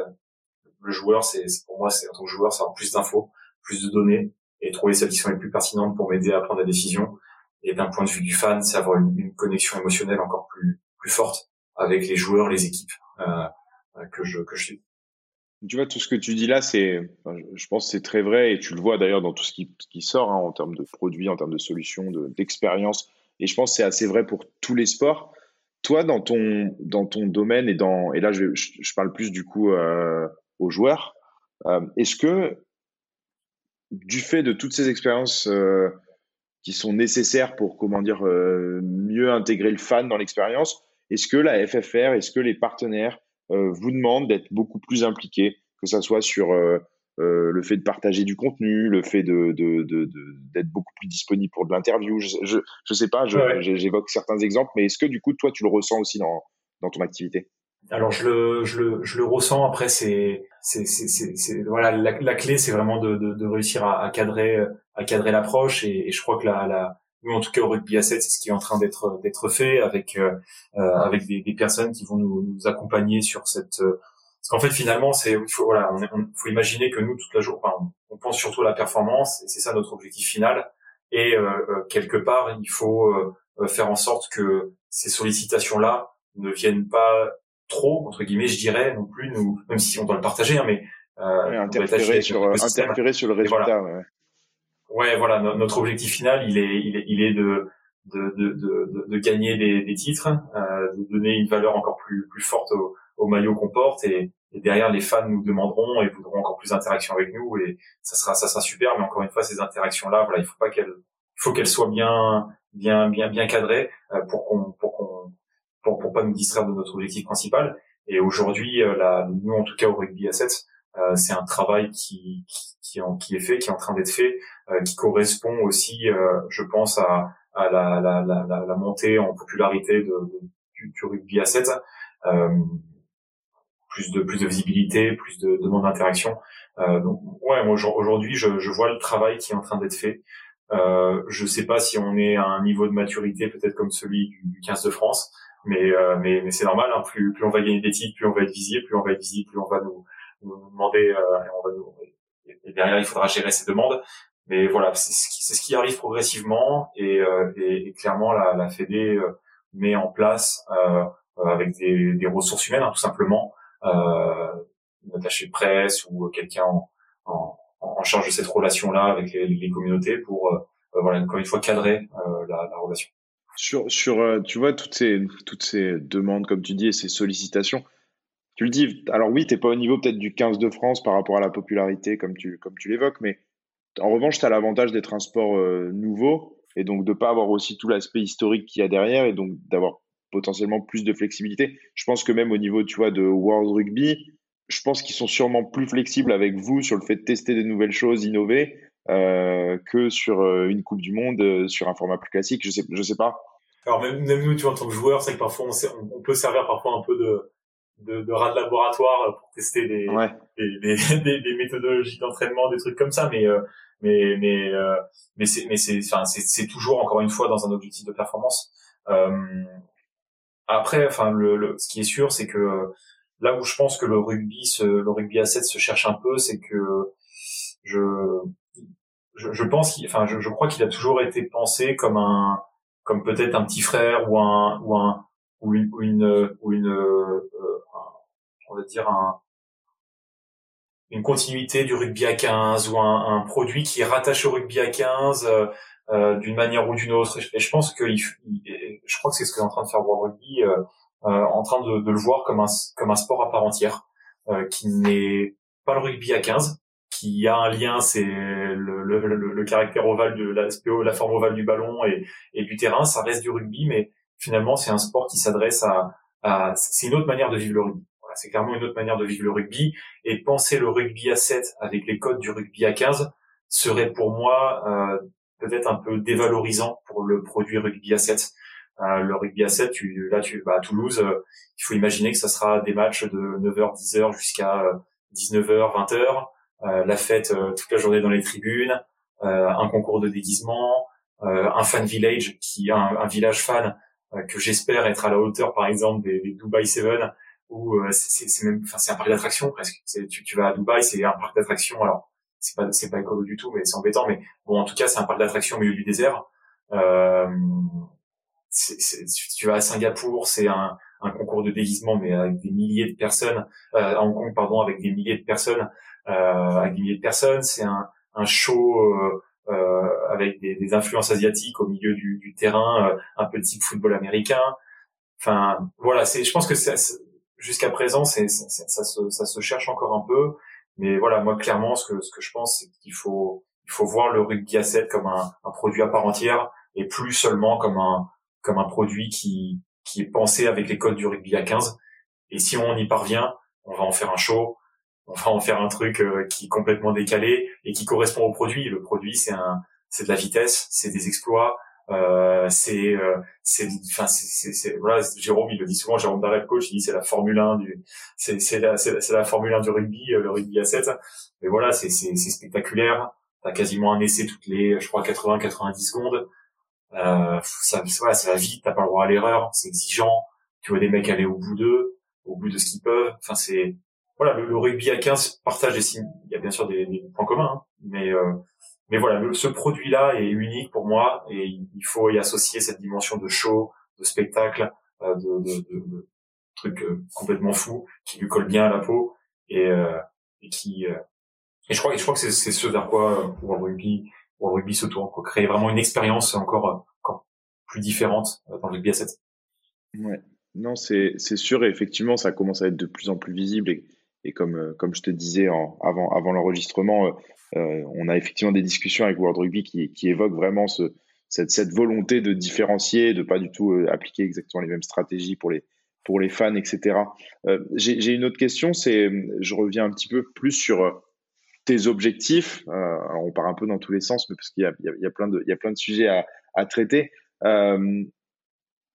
le joueur c'est pour moi c'est en tant que joueur c'est avoir plus d'infos plus de données et trouver celles qui sont les plus pertinentes pour m'aider à prendre la décision. Et d'un point de vue du fan, c'est avoir une, connexion émotionnelle encore plus plus forte avec les joueurs, les équipes euh, que je que je suis. Tu vois, tout ce que tu dis là, c'est, je pense, c'est très vrai, et tu le vois d'ailleurs dans tout ce qui, qui sort hein, en termes de produits, en termes de solutions, d'expérience. et je pense que c'est assez vrai pour tous les sports. Toi, dans ton dans ton domaine et dans et là, je, je, parle plus du coup euh, aux joueurs. Euh, est-ce que du fait de toutes ces expériences qui sont nécessaires pour comment dire mieux intégrer le fan dans l'expérience, est-ce que la FFR, est-ce que les partenaires vous demandent d'être beaucoup plus impliqués, que ça soit sur euh, le fait de partager du contenu, le fait de, d'être beaucoup plus disponible pour de l'interview. Je, je, sais pas, j'évoque certains exemples, mais est-ce que du coup, toi, tu le ressens aussi dans, dans ton activité? Alors je le, je le, je le ressens. Après, c'est, c'est, c'est, voilà, la, clé, c'est vraiment de, de, réussir à, cadrer, à cadrer l'approche. Et, je crois que la, la, nous, en tout cas au rugby à 7, c'est ce qui est en train d'être, d'être fait avec, euh, avec des, des, personnes qui vont nous, nous accompagner sur cette, parce qu'en fait, finalement, c'est il faut voilà, on, faut imaginer que nous toute la journée, enfin, on pense surtout à la performance, et c'est ça notre objectif final. Et euh, euh, quelque part, il faut euh, faire en sorte que ces sollicitations-là ne viennent pas trop entre guillemets, je dirais, non plus nous, même si on doit le partager, hein, mais euh, interférer sur interférer sur le résultat. ouais. ouais. voilà, notre objectif final, il est il est, il est de de, de, de, de gagner des, des titres, euh, de donner une valeur encore plus, plus forte au, au maillot qu'on porte et, et, derrière les fans nous demanderont et voudront encore plus d'interactions avec nous et ça sera ça sera super. Mais encore une fois ces interactions là voilà il faut pas qu'elles faut qu'elles soient bien bien bien bien cadrées euh, pour qu'on pour qu'on pour, pour pas nous distraire de notre objectif principal. Et aujourd'hui euh, là nous en tout cas au rugby 7 euh, c'est un travail qui qui, qui, est fait qui est en train d'être fait qui correspond aussi je pense à à la, la, la, la, montée en popularité de, du, du, rugby à 7 euh, plus de plus de visibilité, plus de demandes d'interaction. Euh, donc ouais, moi aujourd'hui je, je, vois le travail qui est en train d'être fait. Euh, je sais pas si on est à un niveau de maturité peut-être comme celui du, 15 de France, mais euh, mais, mais c'est normal. Hein, plus plus on va gagner des titres, plus on va être visible, plus on va être visible, plus on va nous, nous demander euh, et, on va nous, et derrière il faudra gérer ces demandes. Mais voilà, c'est ce qui, ce qui arrive progressivement et, euh, et, et clairement la, la Fédé euh, met en place avec des, des ressources humaines hein, tout simplement euh, une attachée de presse ou quelqu'un en, en, en, charge de cette relation-là avec les, les communautés pour, euh, euh, voilà, encore une fois, cadrer la, la, relation. Sur, sur tu vois, toutes ces, toutes ces demandes, comme tu dis, et ces sollicitations, tu le dis, alors oui, t'es pas au niveau peut-être du 15 de France par rapport à la popularité, comme tu, comme tu l'évoques, mais en revanche, tu as l'avantage d'être un sport nouveau et donc de pas avoir aussi tout l'aspect historique qu'il y a derrière et donc d'avoir potentiellement plus de flexibilité. Je pense que même au niveau, tu vois, de World Rugby, je pense qu'ils sont sûrement plus flexibles avec vous sur le fait de tester des nouvelles choses, innover, euh, que sur euh, une Coupe du Monde, euh, sur un format plus classique. Je sais, je sais pas. Alors même, nous, tu vois, en tant que joueur, c'est que parfois on, on, peut servir parfois un peu de, de, de rat de laboratoire pour tester des, des, *laughs* des, des, méthodologies d'entraînement, des trucs comme ça. Mais mais mais mais c'est mais c'est enfin c'est toujours encore une fois dans un objectif de performance. Euh, après, enfin, le, ce qui est sûr, c'est que là où je pense que le rugby, se, le rugby à 7 se cherche un peu, c'est que je, je, je pense, enfin, je, je, crois qu'il a toujours été pensé comme un, comme peut-être un petit frère ou un, ou un, ou une, ou une euh, on va dire un, une continuité du rugby à 15 ou un, un, produit qui est rattaché au rugby à 15 euh, euh, d'une manière ou d'une autre. Et je pense que je crois que c'est ce que est en train de faire World Rugby, euh, euh, en train de, de, le voir comme un comme un sport à part entière, qui n'est pas le rugby à 15, qui a un lien, c'est le, le, le, caractère ovale de la, la forme ovale du ballon et, et du terrain. Ça reste du rugby, mais finalement c'est un sport qui s'adresse à, à c'est une autre manière de vivre le rugby. Voilà, c'est clairement une autre manière de vivre le rugby. Et penser le rugby à 7 avec les codes du rugby à 15 serait pour moi euh, peut-être un peu dévalorisant pour le produit rugby à 7. Euh, le rugby à 7, tu, là, tu vas à Toulouse, euh, il faut imaginer que ça sera des matchs de 9h, 10h jusqu'à 19h, 20h, la fête euh, toute la journée dans les tribunes, un concours de déguisement, un fan village qui un, un village fan que j'espère être à la hauteur, par exemple, des, des Dubai Seven, où c'est enfin, c'est un parc d'attractions presque. Tu, tu vas à Dubaï, c'est un parc d'attractions. Alors, c'est pas c'est pas écolo du tout, mais c'est embêtant. Mais bon, en tout cas, c'est un parc d'attractions au milieu du désert. Euh, tu vas à Singapour, c'est un, un concours de déguisement, mais avec des milliers de personnes. Euh, à Hong Kong, pardon, avec des milliers de personnes, euh, avec des milliers de personnes. C'est un, un show euh, euh avec des, des, influences asiatiques au milieu du, du terrain, euh, un peu type football américain. Enfin, voilà. C'est, je pense que jusqu'à présent, c'est, ça, se, ça se cherche encore un peu. Mais voilà, moi clairement, ce que ce que je pense, c'est qu'il faut il faut voir le rugby à 7 comme un, un, produit à part entière et plus seulement comme un comme un produit qui qui est pensé avec les codes du rugby à 15. Et si on y parvient, on va en faire un show, on va en faire un truc euh, qui est complètement décalé et qui correspond au produit. Le produit, c'est un, c'est de la vitesse, c'est des exploits, euh, c'est, euh, c'est, enfin, c'est, c'est, voilà, Jérôme, il le dit souvent, Jérôme Darrell, coach, il dit c'est la Formule 1 du, c'est, c'est la, c'est, la Formule 1 du rugby, euh, le rugby à 7. Mais voilà, c'est, c'est, c'est spectaculaire. T'as quasiment un essai toutes les, je crois, 80-90 secondes. Euh, ça, voilà, ça va vite, t'as pas le droit à l'erreur, c'est exigeant. Tu vois des mecs aller au bout d'eux, au bout de ce qu'ils peuvent. Enfin, c'est, voilà, le, rugby à 15 partage des signes. Il y a bien sûr des, des points communs, hein, mais euh, mais voilà, ce produit-là est unique pour moi et il faut y associer cette dimension de show, de spectacle, euh, de, de, de, de trucs euh, complètement fous qui lui colle bien à la peau et, euh, et qui et je crois je crois que c'est ce vers quoi World Rugby World Rugby se tourne, pour créer vraiment une expérience encore encore plus différente dans le rugby à 7. Ouais. Non, c'est c'est sûr et effectivement ça commence à être de plus en plus visible et et comme, comme je te disais avant, avant l'enregistrement, euh, on a effectivement des discussions avec World Rugby qui, qui évoquent vraiment ce, cette, cette, volonté de différencier, de pas du tout euh, appliquer exactement les mêmes stratégies pour les, pour les fans, etc. Euh, J'ai une autre question, c'est, je reviens un petit peu plus sur euh, tes objectifs. Euh, alors on part un peu dans tous les sens, mais parce qu'il y a, il y, a, plein de, y a plein de sujets à, à traiter. Euh,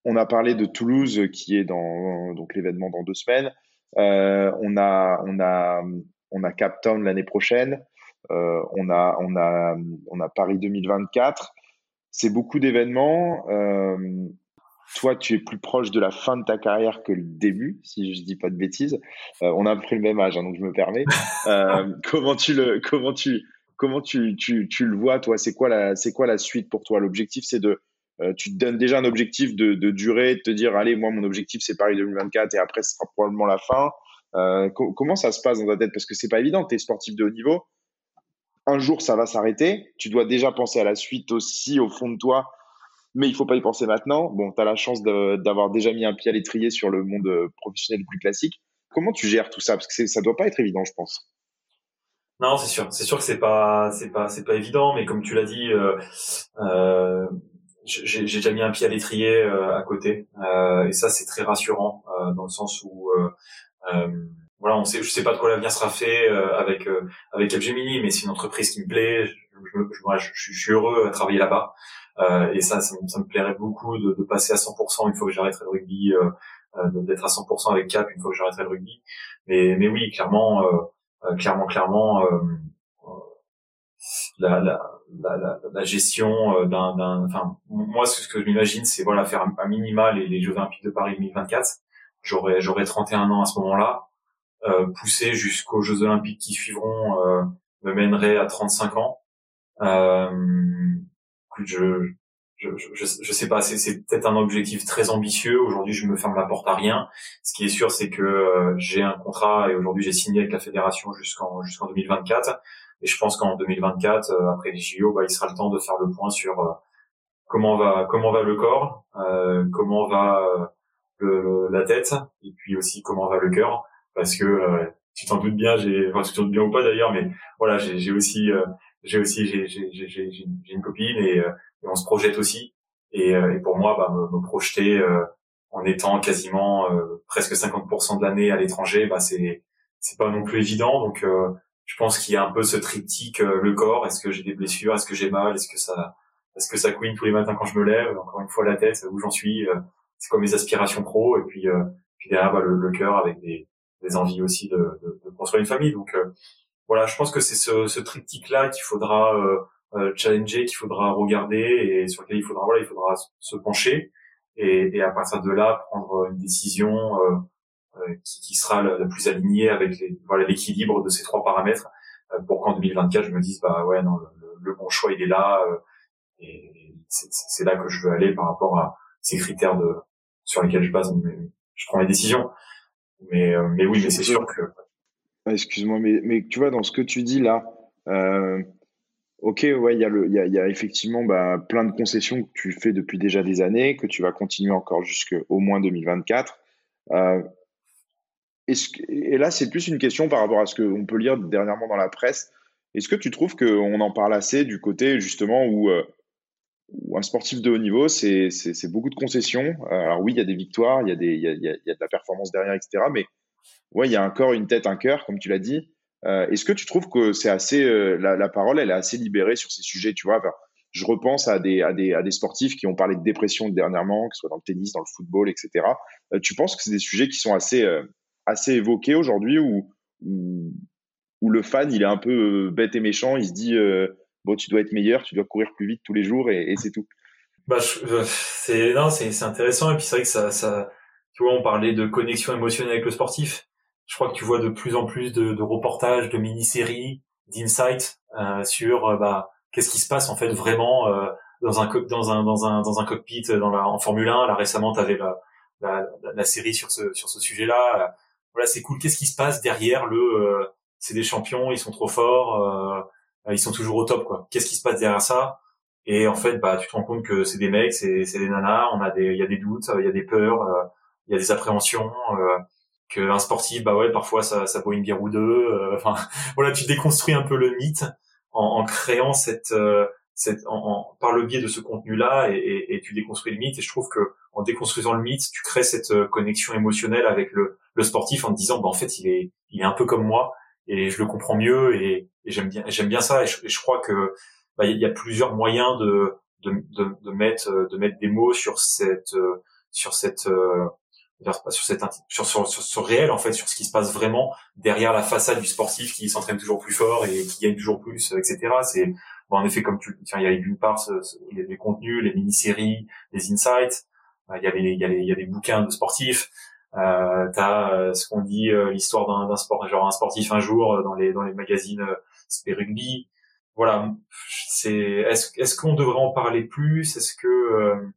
on a parlé de Toulouse qui est dans l'événement dans deux semaines. Euh, on a on a on a Cap Town l'année prochaine. Euh, on, a, on, a, on a Paris 2024. C'est beaucoup d'événements. Euh, toi, tu es plus proche de la fin de ta carrière que le début, si je dis pas de bêtises. On a à peu près le même âge, hein, donc je me permets. *laughs* comment tu le, comment tu, comment tu, tu, tu le vois, toi? C'est quoi la, c'est quoi la suite pour toi? L'objectif, c'est de, tu te donnes déjà un objectif de, de durée, de te dire, allez, moi, mon objectif, c'est Paris 2024, et après, ce sera probablement la fin. comment ça se passe dans ta tête? Parce que c'est pas évident. Tu es sportif de haut niveau un jour ça va s'arrêter. Tu dois déjà penser à la suite aussi au fond de toi, mais il faut pas y penser maintenant. Bon, tu as la chance d'avoir déjà mis un pied à l'étrier sur le monde euh, professionnel plus classique. Comment tu gères tout ça? Parce que ça doit pas être évident, je pense. Non, c'est sûr. C'est sûr que c'est pas, c'est pas, c'est pas évident. Mais comme tu l'as dit, euh, euh, j'ai déjà mis un pied à l'étrier euh, à côté, euh, et ça c'est très rassurant euh, dans le sens où voilà, on sait, je sais pas de quoi l'avenir sera fait euh, avec euh, avec Capgemini, mais c'est une entreprise qui me plaît. Je, je, je, suis heureux à travailler là-bas, euh, et ça, ça, me plairait beaucoup de, de, passer à 100% une fois que j'arrêterai le rugby, euh, euh d'être à 100% avec Cap une fois que j'arrêterai le rugby. Mais mais oui, clairement, clairement, clairement, la, la, la, la, gestion d'un, enfin, moi, ce que je m'imagine, c'est voilà faire un, minima les, les Jeux Olympiques de Paris 2024. J'aurais j'aurais 31 ans à ce moment-là euh, pousser jusqu'aux Jeux Olympiques qui suivront euh, me mènerait à 35 ans. Euh, je, je, je, je, sais pas, c'est peut-être un objectif très ambitieux. Aujourd'hui, je me ferme la porte à rien. Ce qui est sûr, c'est que euh, j'ai un contrat et aujourd'hui j'ai signé avec la fédération jusqu'en jusqu'en 2024. Et je pense qu'en 2024, euh, après les JO, bah, il sera le temps de faire le point sur euh, comment va comment va le corps, comment va le, la tête, et puis aussi comment va le cœur parce que euh, tu t'en doutes bien, j'ai, enfin, tu t'en doutes bien ou pas d'ailleurs, mais voilà, j'ai aussi, euh, j'ai aussi, j'ai, j'ai, j'ai, j'ai une copine et, euh, et, on se projette aussi. Et, et pour moi, bah, me, me projeter en étant quasiment presque 50% de l'année à l'étranger, bah, c'est, c'est pas non plus évident. Donc, je pense qu'il y a un peu ce triptyque, le corps. Est-ce que j'ai des blessures Est-ce que j'ai mal Est-ce que ça, est-ce que ça couine tous les matins quand je me lève Encore une fois, la tête, où j'en suis. c'est quoi mes aspirations pro Et puis, puis derrière, bah, le, le cœur avec des des envies aussi de, de, de, construire une famille. Donc euh, voilà, je pense que c'est ce, ce triptyque-là qu'il faudra euh, euh, challenger, qu'il faudra regarder et sur lequel il faudra voilà, il faudra se pencher et, et à partir de là prendre une décision qui, qui, sera la, plus alignée avec les, voilà l'équilibre de ces trois paramètres pour qu'en 2024 je me dise bah ouais non le, le bon choix il est là et c'est là que je veux aller par rapport à ces critères de sur lesquels je base je prends mes décisions mais, euh, mais oui, mais c'est sûr que. Excuse-moi, mais, mais tu vois, dans ce que tu dis là, euh, ok, ouais, il y, a le, y, a, y a effectivement bah, plein de concessions que tu fais depuis déjà des années, que tu vas continuer encore jusqu'au moins 2024. Euh, et là, c'est plus une question par rapport à ce qu'on peut lire dernièrement dans la presse. Est-ce que tu trouves qu'on en parle assez du côté justement où, où un sportif de haut niveau, c'est beaucoup de concessions Alors oui, il y a des victoires, il y, a de la performance derrière, etc. Mais ouais, il y a un corps, une tête, un cœur, comme tu l'as dit. Est-ce que tu trouves que c'est assez la, parole, elle est assez libérée sur ces sujets, tu vois? Je repense à des, à des, sportifs qui ont parlé de dépression dernièrement, que ce soit dans le tennis, dans le football, etc. Euh, tu penses que c'est des sujets qui sont assez, euh, assez évoqués aujourd'hui ou où, le fan, il est un peu euh, bête et méchant, il se dit, bon, tu dois être meilleur, tu dois courir plus vite tous les jours et, c'est tout. Bah, c'est, non, c'est, c'est intéressant et puis c'est vrai que ça, ça, tu vois, on parlait de connexion émotionnelle avec le sportif. Je crois que tu vois de plus en plus de, de reportages, de mini-séries, d'insights euh, sur, bah, qu'est-ce qui se passe en fait vraiment euh, dans un dans un dans un dans un cockpit euh, dans la, en Formule 1 là récemment tu avais la, la, la, série sur ce sur ce sujet-là voilà c'est cool. Qu'est-ce qui se passe derrière le euh, c'est des champions ils sont trop forts ils sont toujours au top quoi. Qu'est-ce qui se passe derrière ça? Et en fait bah tu te rends compte que c'est des mecs c'est c'est des nanas on a des il y a des doutes il y a des peurs il y a des appréhensions qu'un sportif bah ouais parfois ça ça vaut une bière ou deux enfin *laughs* voilà tu déconstruis un peu le mythe en, en créant cette, euh, cette en, par le biais de ce contenu-là et, et, et, tu déconstruis le mythe. Et je trouve que en déconstruisant le mythe, tu crées cette euh, connexion émotionnelle avec le, le sportif en te disant, bah, en fait, il est, il est un peu comme moi et je le comprends mieux et, et j'aime bien, j'aime bien ça. Et je, je crois que bah, il y a plusieurs moyens de, de, de, de, mettre, de mettre des mots sur cette, euh, sur cette sur cette sur, sur, sur, sur, réel en fait sur ce qui se passe vraiment derrière la façade du sportif qui s'entraîne toujours plus fort et qui gagne toujours plus etc c'est bon, en effet comme tu tiens il y a d'une part ce, les, contenus les mini-séries les insights euh, il y a les il y a les, il y a des bouquins de sportifs euh, t'as euh, ce qu'on dit euh, l'histoire d'un, d'un sport genre un sportif un jour dans les dans les magazines euh, rugby voilà c'est est-ce est-ce qu'on devrait en parler plus? Est-ce que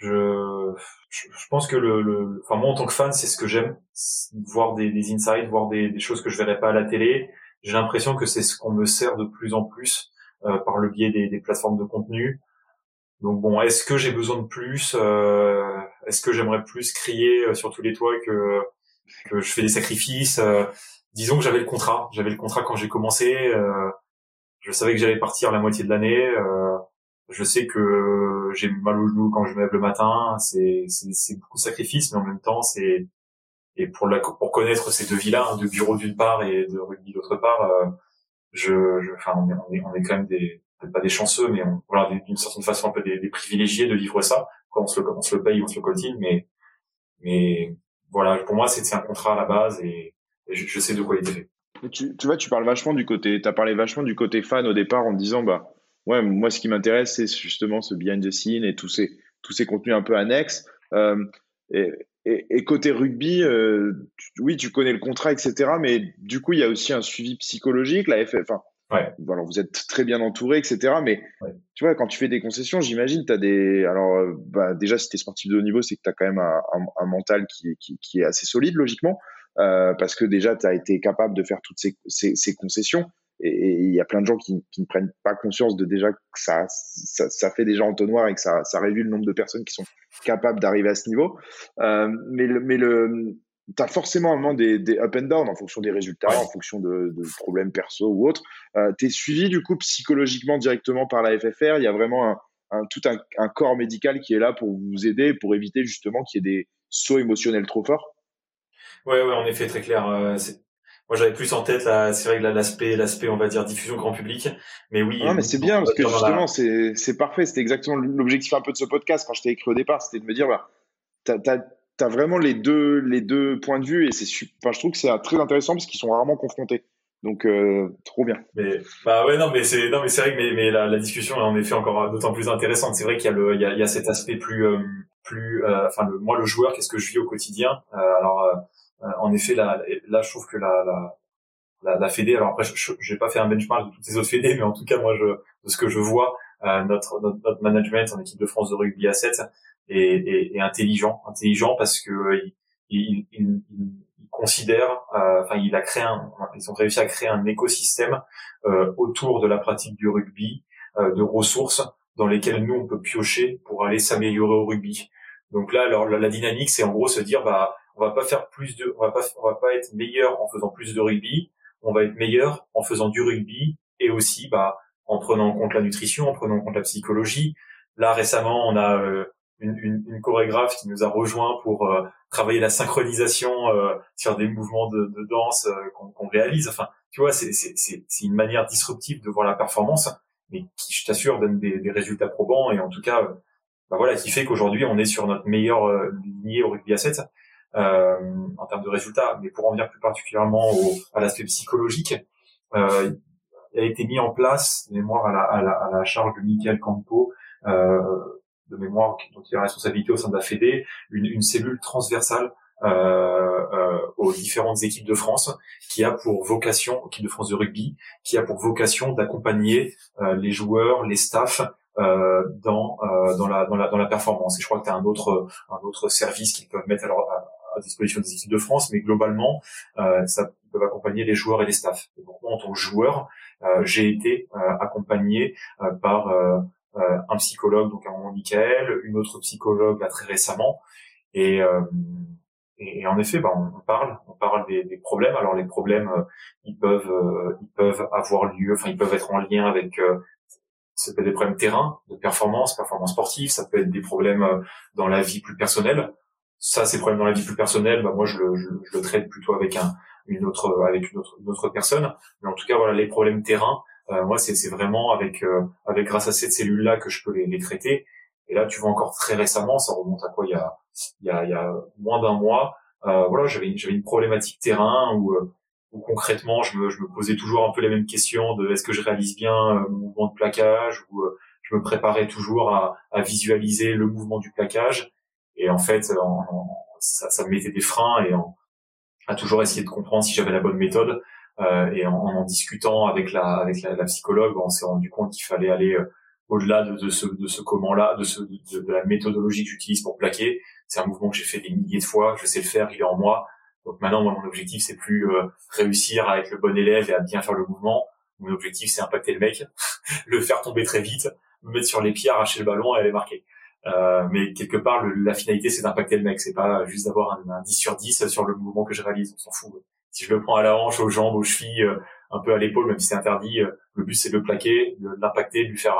je, je, pense que le, le, enfin moi en tant que fan, c'est ce que j'aime, voir des, des insights, voir des, des, choses que je verrais pas à la télé. J'ai l'impression que c'est ce qu'on me sert de plus en plus euh, par le biais des, des, plateformes de contenu. Donc bon, est-ce que j'ai besoin de plus euh, Est-ce que j'aimerais plus crier euh, sur tous les toits que que je fais des sacrifices euh, Disons que j'avais le contrat, j'avais le contrat quand j'ai commencé. Je savais que j'allais partir la moitié de l'année. Je sais que j'ai mal au genou quand je me lève le matin. C'est c'est beaucoup de sacrifices, mais en même temps, c'est et pour la pour connaître ces deux vies-là, hein, de bureau d'une part et de rugby d'autre part, euh, je, je, enfin, on est, on est, quand même des pas des chanceux, mais on, voilà d'une certaine façon un peu des, privilégiés de vivre ça. Quand on se le, on se paye, on se le cotine, mais mais voilà, pour moi, c'est un contrat à la base et, je, sais de quoi il est fait. Tu, vois, tu parles vachement du côté, t'as parlé vachement du côté fan au départ en disant bah ouais, moi, ce qui m'intéresse, c'est justement ce behind the scene et tous ces, tous ces contenus un peu annexes. Euh, et, côté rugby, euh, oui, tu connais le contrat, etc. Mais du coup, il y a aussi un suivi psychologique. La FF, ouais. alors vous êtes très bien entouré, etc. Mais tu vois, quand tu fais des concessions, j'imagine, tu as des. Alors, euh, bah, déjà, si tu es sportif de haut niveau, c'est que tu as quand même un, un, un mental qui, qui, qui, est assez solide, logiquement. Euh, parce que déjà, tu as été capable de faire toutes ces, ces, ces concessions et il y a plein de gens qui, qui, ne prennent pas conscience de déjà que ça, ça, ça, fait déjà entonnoir et que ça, ça réduit le nombre de personnes qui sont capables d'arriver à ce niveau. Euh, mais le, mais le, t'as forcément un moment des, des, up and down en fonction des résultats, en fonction de, de problèmes perso ou autres. Euh, t'es suivi du coup psychologiquement directement par la FFR. Il y a vraiment un, un tout un, un, corps médical qui est là pour vous aider, pour éviter justement qu'il y ait des sauts émotionnels trop forts. Ouais, ouais, en effet, très clair. Euh, moi, j'avais plus en tête la, c'est vrai que l'aspect, l'aspect, on va dire diffusion grand public. Mais oui. Non, mais c'est bien parce que justement, c'est, c'est parfait. C'était exactement l'objectif un peu de ce podcast quand je t'ai écrit au départ, c'était de me dire, bah, t'as, t'as vraiment les deux, les deux points de vue et c'est, enfin, je trouve que c'est très intéressant parce qu'ils sont rarement confrontés. Donc euh, trop bien. Mais bah ouais non mais c'est non mais c'est vrai que mais, mais la, la, discussion est en effet encore d'autant plus intéressante. C'est vrai qu'il y a le il y a, il y a cet aspect plus euh, plus euh, enfin le, moi le joueur qu'est-ce que je vis au quotidien? Euh, alors euh, en effet, là, là, je trouve que la, la, la, la Fédé, alors après, je n'ai pas fait un benchmark de toutes les autres Fédés, mais en tout cas, moi, je, de ce que je vois, euh, notre, notre, notre, management en équipe de France de rugby à 7 est, est, est intelligent, intelligent parce que euh, il, il, il, il considère, euh, enfin, il a créé un, ils ont réussi à créer un écosystème euh, autour de la pratique du rugby, de ressources dans lesquelles nous on peut piocher pour aller s'améliorer au rugby. Donc là, alors la dynamique, c'est en gros se dire, bah on va pas faire plus de, on va pas, on va pas être meilleur en faisant plus de rugby, on va être meilleur en faisant du rugby et aussi bah en prenant en compte la nutrition, en prenant en compte la psychologie. Là récemment, on a euh, une, une, une, chorégraphe qui nous a rejoint pour euh, travailler la synchronisation sur des mouvements de, de danse qu'on réalise. Enfin, tu vois, c'est une manière disruptive de voir la performance, mais qui, je t'assure, donne des, des, résultats probants et en tout cas, bah voilà, qui fait qu'aujourd'hui on est sur notre meilleure lignée au rugby à 7 euh, en termes de résultats. Mais pour en venir plus particulièrement au, à l'aspect psychologique, euh, il a été mis en place, mémoire à la, à la, à la charge de Michael Campo, euh, de mémoire dont il a responsabilité au sein de la Fédé, une, cellule transversale euh, euh, aux différentes équipes de France, qui a pour vocation, équipe de France de rugby, qui a pour vocation d'accompagner euh, les joueurs, les staffs dans dans la dans la dans la performance. Et je crois que tu as un autre un autre service qu'ils peuvent mettre alors à disposition des équipes de France, mais globalement, ça peut accompagner les joueurs et les staffs. Donc moi, en tant que joueur, j'ai été accompagné par un psychologue, donc un moment Michael, une autre psychologue là très récemment, et et, en effet, bah, on parle, on parle des, des problèmes. Alors les problèmes, ils peuvent, ils peuvent avoir lieu, enfin ils peuvent être en lien avec ça peut être des problèmes terrain, de performance, performance sportive, ça peut être des problèmes dans la vie plus personnelle ça, ces problèmes dans la vie plus personnelle, bah, moi, je le, je, le traite plutôt avec un, une autre, avec une autre, une autre personne. Mais en tout cas, voilà, les problèmes terrain, euh, moi, c'est, vraiment avec, euh, avec grâce à cette cellule-là que je peux les, les traiter. Et là, tu vois encore très récemment, ça remonte à quoi Il y a, il y a, il y a moins d'un mois. Euh, voilà, j'avais, j'avais une problématique terrain où, euh, où concrètement, je me, je me posais toujours un peu les mêmes questions de est-ce que je réalise bien mon mouvement de plaquage ou je me préparais toujours à, à visualiser le mouvement du plaquage et en fait, ça, ça, me mettait des freins et en, à toujours essayer de comprendre si j'avais la bonne méthode. Euh, et en, en, discutant avec la avec la, la psychologue, on s'est rendu compte qu'il fallait aller euh, au-delà de, de, ce de ce comment-là, de ce de, la méthodologie que j'utilise pour plaquer. C'est un mouvement que j'ai fait des milliers de fois, je sais le faire, il est en moi. Donc maintenant, mon objectif c'est plus euh, réussir à être le bon élève et à bien faire le mouvement. Mon objectif c'est impacter le mec, *laughs* le faire tomber très vite, me mettre sur les pieds, arracher le ballon et aller marquer. Euh, mais quelque part, la finalité, c'est d'impacter le mec. C'est pas juste d'avoir un, un, 10 sur 10 sur le mouvement que je réalise. On s'en fout. Si je le prends à la hanche, aux jambes, aux chevilles, euh, un peu à l'épaule, même si c'est interdit, euh, le but, c'est de le plaquer, de l'impacter, de lui faire,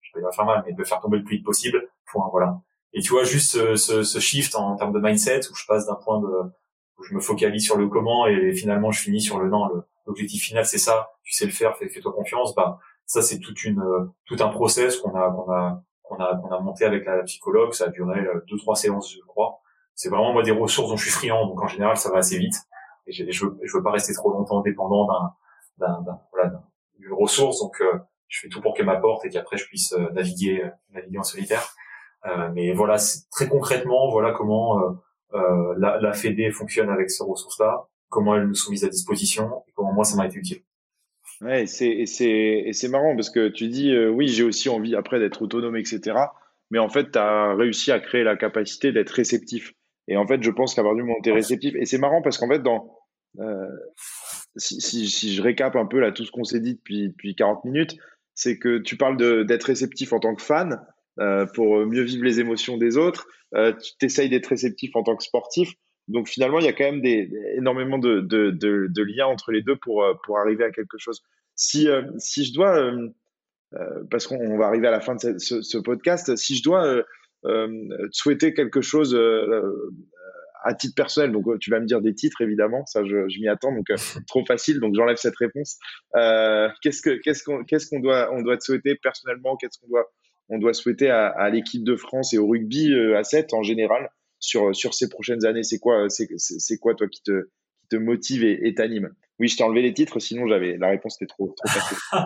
je vais pas faire mal, mais de le faire tomber le plus vite possible. Point, voilà. Et tu vois, juste ce, ce, ce shift en, termes de mindset, où je passe d'un point de, où je me focalise sur le comment et finalement je finis sur le non, l'objectif final, c'est ça. Tu sais le faire, fais-toi confiance. Bah, ça, c'est toute une, tout un process qu'on a, qu'on a, qu'on a, qu'on a monté avec la psychologue. Ça a duré euh, deux, trois séances, je crois. C'est vraiment moi des ressources dont je suis friand, donc en général ça va assez vite. Et je, je, veux, je veux pas rester trop longtemps dépendant d'un, d'un, voilà, d'une ressource, donc euh, je fais tout pour qu'elle m'apporte et qu'après je puisse euh, naviguer, naviguer en solitaire. Euh, mais voilà, très concrètement, voilà comment euh, la, la Fédé fonctionne avec ces ressources-là, comment elles nous sont mises à disposition et comment moi ça m'a été utile. Ouais, c'est c'est c'est marrant parce que tu dis euh, oui, j'ai aussi envie après d'être autonome, etc. Mais en fait, tu as réussi à créer la capacité d'être réceptif. Et en fait, je pense qu'à partir du moment où tu réceptif, et c'est marrant parce qu'en fait, dans euh, si, je récap un peu là tout ce qu'on s'est dit depuis, depuis 40 minutes, c'est que tu parles d'être réceptif en tant que fan euh, pour mieux vivre les émotions des autres. Euh, tu t'essayes d'être réceptif en tant que sportif. Donc finalement, il y a quand même énormément de, liens entre les deux pour, euh, arriver à quelque chose. Si, euh, je dois, euh, parce qu'on va arriver à la fin de ce, ce, podcast, si je dois souhaiter quelque chose à titre personnel, donc tu vas me dire des titres évidemment, ça je, je m'y attends, donc *laughs* trop facile, donc j'enlève cette réponse. qu'est-ce que qu'est-ce qu'on qu'est-ce qu'on doit on doit te souhaiter personnellement, qu'est-ce qu'on doit on doit souhaiter à, à l'équipe de France et au rugby à 7 en général sur, sur ces prochaines années? C'est quoi, c'est, c'est quoi, toi, qui te, qui te motive et, t'anime? Oui, je t'ai enlevé les titres, sinon j'avais la réponse était trop, trop facile. *laughs*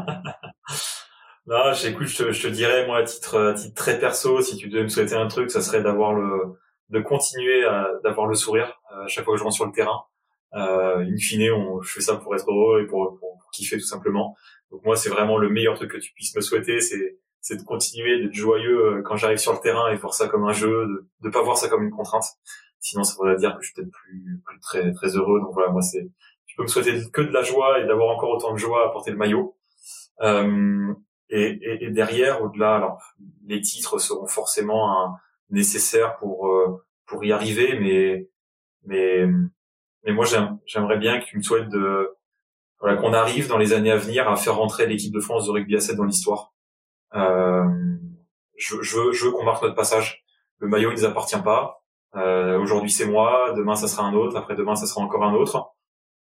non, j'écoute, je, te, je te dirais, moi, à titre, à titre très perso, si tu devais me souhaiter un truc, ça serait d'avoir le, de continuer à, d'avoir le sourire à chaque fois que je rentre sur le terrain. Euh, in fine, on, je fais ça pour être heureux et pour, pour, kiffer tout simplement. Donc moi, c'est vraiment le meilleur truc que tu puisses me souhaiter, c'est c'est de continuer d'être joyeux euh, quand j'arrive sur le terrain et voir ça comme un jeu, de ne pas voir ça comme une contrainte. Sinon, ça voudrait dire que je suis peut-être plus, plus très, très heureux. Donc voilà, moi, c'est, je peux me souhaiter que de la joie et d'avoir encore autant de joie à porter le maillot. Euh, et, et, et, derrière, au-delà, alors les titres seront forcément un, nécessaires pour euh, pour y arriver, mais mais mais moi j'aimerais bien tu me souhaites de voilà, qu'on arrive dans les années à venir à faire rentrer l'équipe de France de rugby à 7 dans l'histoire. Euh, je, je, veux, je veux qu'on marque notre passage. Le maillot ne nous appartient pas. Euh, Aujourd'hui c'est moi, demain ça sera un autre, après demain ça sera encore un autre.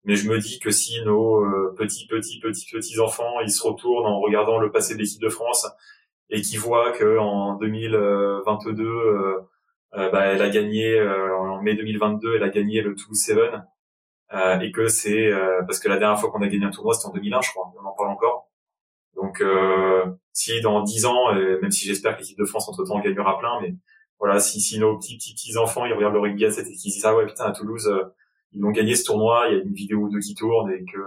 Mais je me dis que si nos euh, petits petits petits petits enfants ils se retournent en regardant le passé de l'équipe de France et qui voient que en 2022 euh, euh, bah, elle a gagné en mai 2022 elle a gagné le Toulouse Seven euh, et que c'est euh, parce que la dernière fois qu'on a gagné un tournoi c'était en 2001 je crois on en parle encore. Donc euh, si dans dix ans même si j'espère que l'équipe de France entre temps gagnera plein mais voilà si si nos petits petits petits enfants ils regardent le rugby à cette et qu'ils disent ah ouais putain à Toulouse ils ont gagné ce tournoi il y a une vidéo ou deux qui tourne et que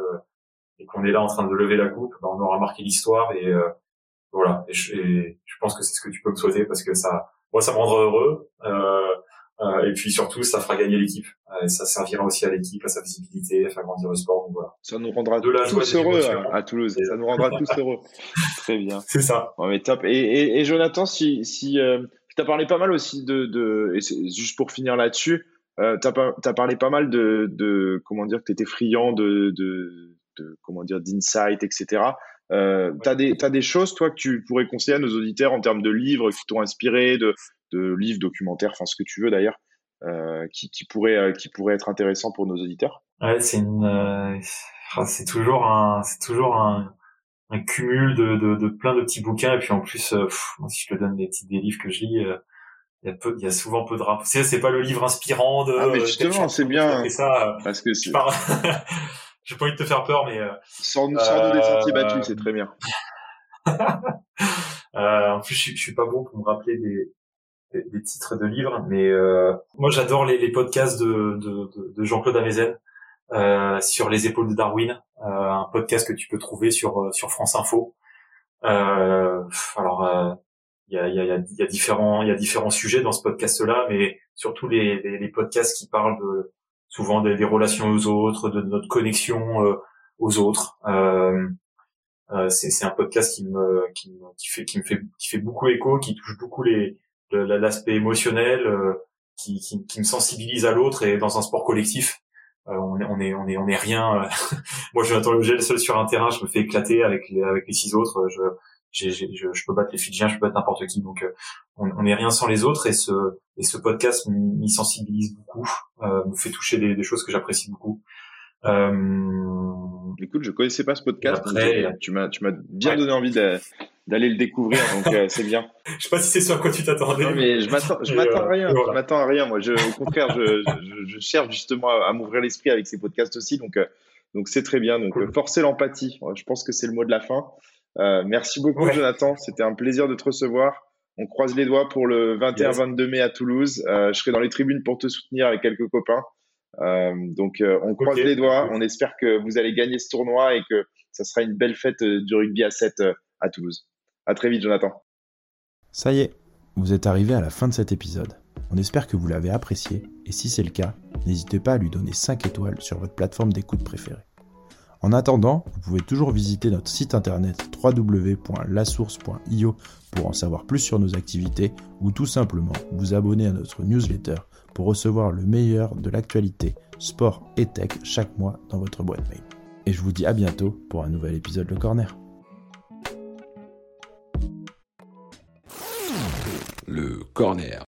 et qu'on est là en train de lever la coupe ben, on aura marqué l'histoire et voilà et je, et je pense que c'est ce que tu peux me souhaiter parce que ça moi ça me rendra heureux euh, euh, et puis surtout, ça fera gagner l'équipe. Euh, et ça servira aussi à l'équipe, à sa visibilité, à faire grandir le sport. Donc voilà. Ça nous rendra de tous heureux à, Toulouse. Ça nous rendra *laughs* tous heureux. Très bien. C'est ça. Ouais, mais top. Et, et, et Jonathan, si, si euh, tu as parlé pas mal aussi de, de et juste pour finir là-dessus, euh, tu as, parlé pas mal de, de comment dire que tu étais friand de, de, de comment dire d'insight, etc. Euh, t'as des t'as des choses toi que tu pourrais conseiller à nos auditeurs en termes de livres qui t'ont inspiré, de de livres, documentaires, enfin ce que tu veux d'ailleurs, euh, qui, qui pourrait euh, qui pourrait être intéressant pour nos auditeurs? Ouais, c'est une euh, ah, c'est toujours un c'est toujours un, un cumul de, de, de, plein de petits bouquins. Et puis en plus euh, si je te donne des petits des livres que je lis il y a peu il y a souvent peu de rap c'est c'est pas le livre inspirant de ah mais justement c'est bien ça parce que c'est *laughs* j'ai pas envie de te faire peur mais sans, sans nous des sentiers battus c'est très bien *laughs* euh, en plus je, je suis pas bon pour me rappeler des des, titres de livres, mais euh, moi j'adore les, les, podcasts de, de, de Jean-Claude Amezen euh, sur les épaules de Darwin, euh, un podcast que tu peux trouver sur euh, sur France Info. Euh, alors il y a, y, a, y, a, différents il y a différents sujets dans ce podcast-là, mais surtout les, les, les, podcasts qui parlent de souvent des, des, relations aux autres, de notre connexion aux autres. Euh, c'est un podcast qui me, qui me qui fait qui me fait qui fait beaucoup écho, qui touche beaucoup les l'aspect émotionnel euh, qui, qui, qui, me sensibilise à l'autre et dans un sport collectif euh, on est on est on est on est rien euh, *laughs* moi je le gel seul sur un terrain je me fais éclater avec les avec les six autres je je, je peux battre les Fidjiens je peux battre n'importe qui donc on, on est rien sans les autres et ce et ce podcast m'y sensibilise beaucoup me fait toucher des, des choses que j'apprécie beaucoup euh... Écoute, je connaissais pas ce podcast. Après, tu m'as, tu m'as bien donné envie d'aller le découvrir, donc euh, c'est bien. *laughs* je sais pas si c'est sur quoi tu t'attendais. Non, mais je m'attends, je m'attends à rien. Je m'attends à rien. Moi, je, au contraire, je, je, je cherche justement à, m'ouvrir l'esprit avec ces podcasts aussi, donc euh, donc c'est très bien. Donc forcer l'empathie. Je pense que c'est le mot de la fin. Euh, merci beaucoup, Jonathan. C'était un plaisir de te recevoir. On croise les doigts pour le 21-22 mai à Toulouse. je serai dans les tribunes pour te soutenir avec quelques copains. Euh, donc euh, on croise les doigts, on espère que vous allez gagner ce tournoi et que ça sera une belle fête euh, du rugby à 7 à Toulouse. À très vite Jonathan. Ça y est, vous êtes arrivé à la fin de cet épisode. On espère que vous l'avez apprécié et si c'est le cas, n'hésitez pas à lui donner 5 étoiles sur votre plateforme d'écoute préférée. En attendant, vous pouvez toujours visiter notre site internet www.lasource.io pour en savoir plus sur nos activités ou tout simplement vous abonner à notre newsletter pour recevoir le meilleur de l'actualité sport et tech chaque mois dans votre boîte mail. Et je vous dis à bientôt pour un nouvel épisode Le Corner. Le Corner.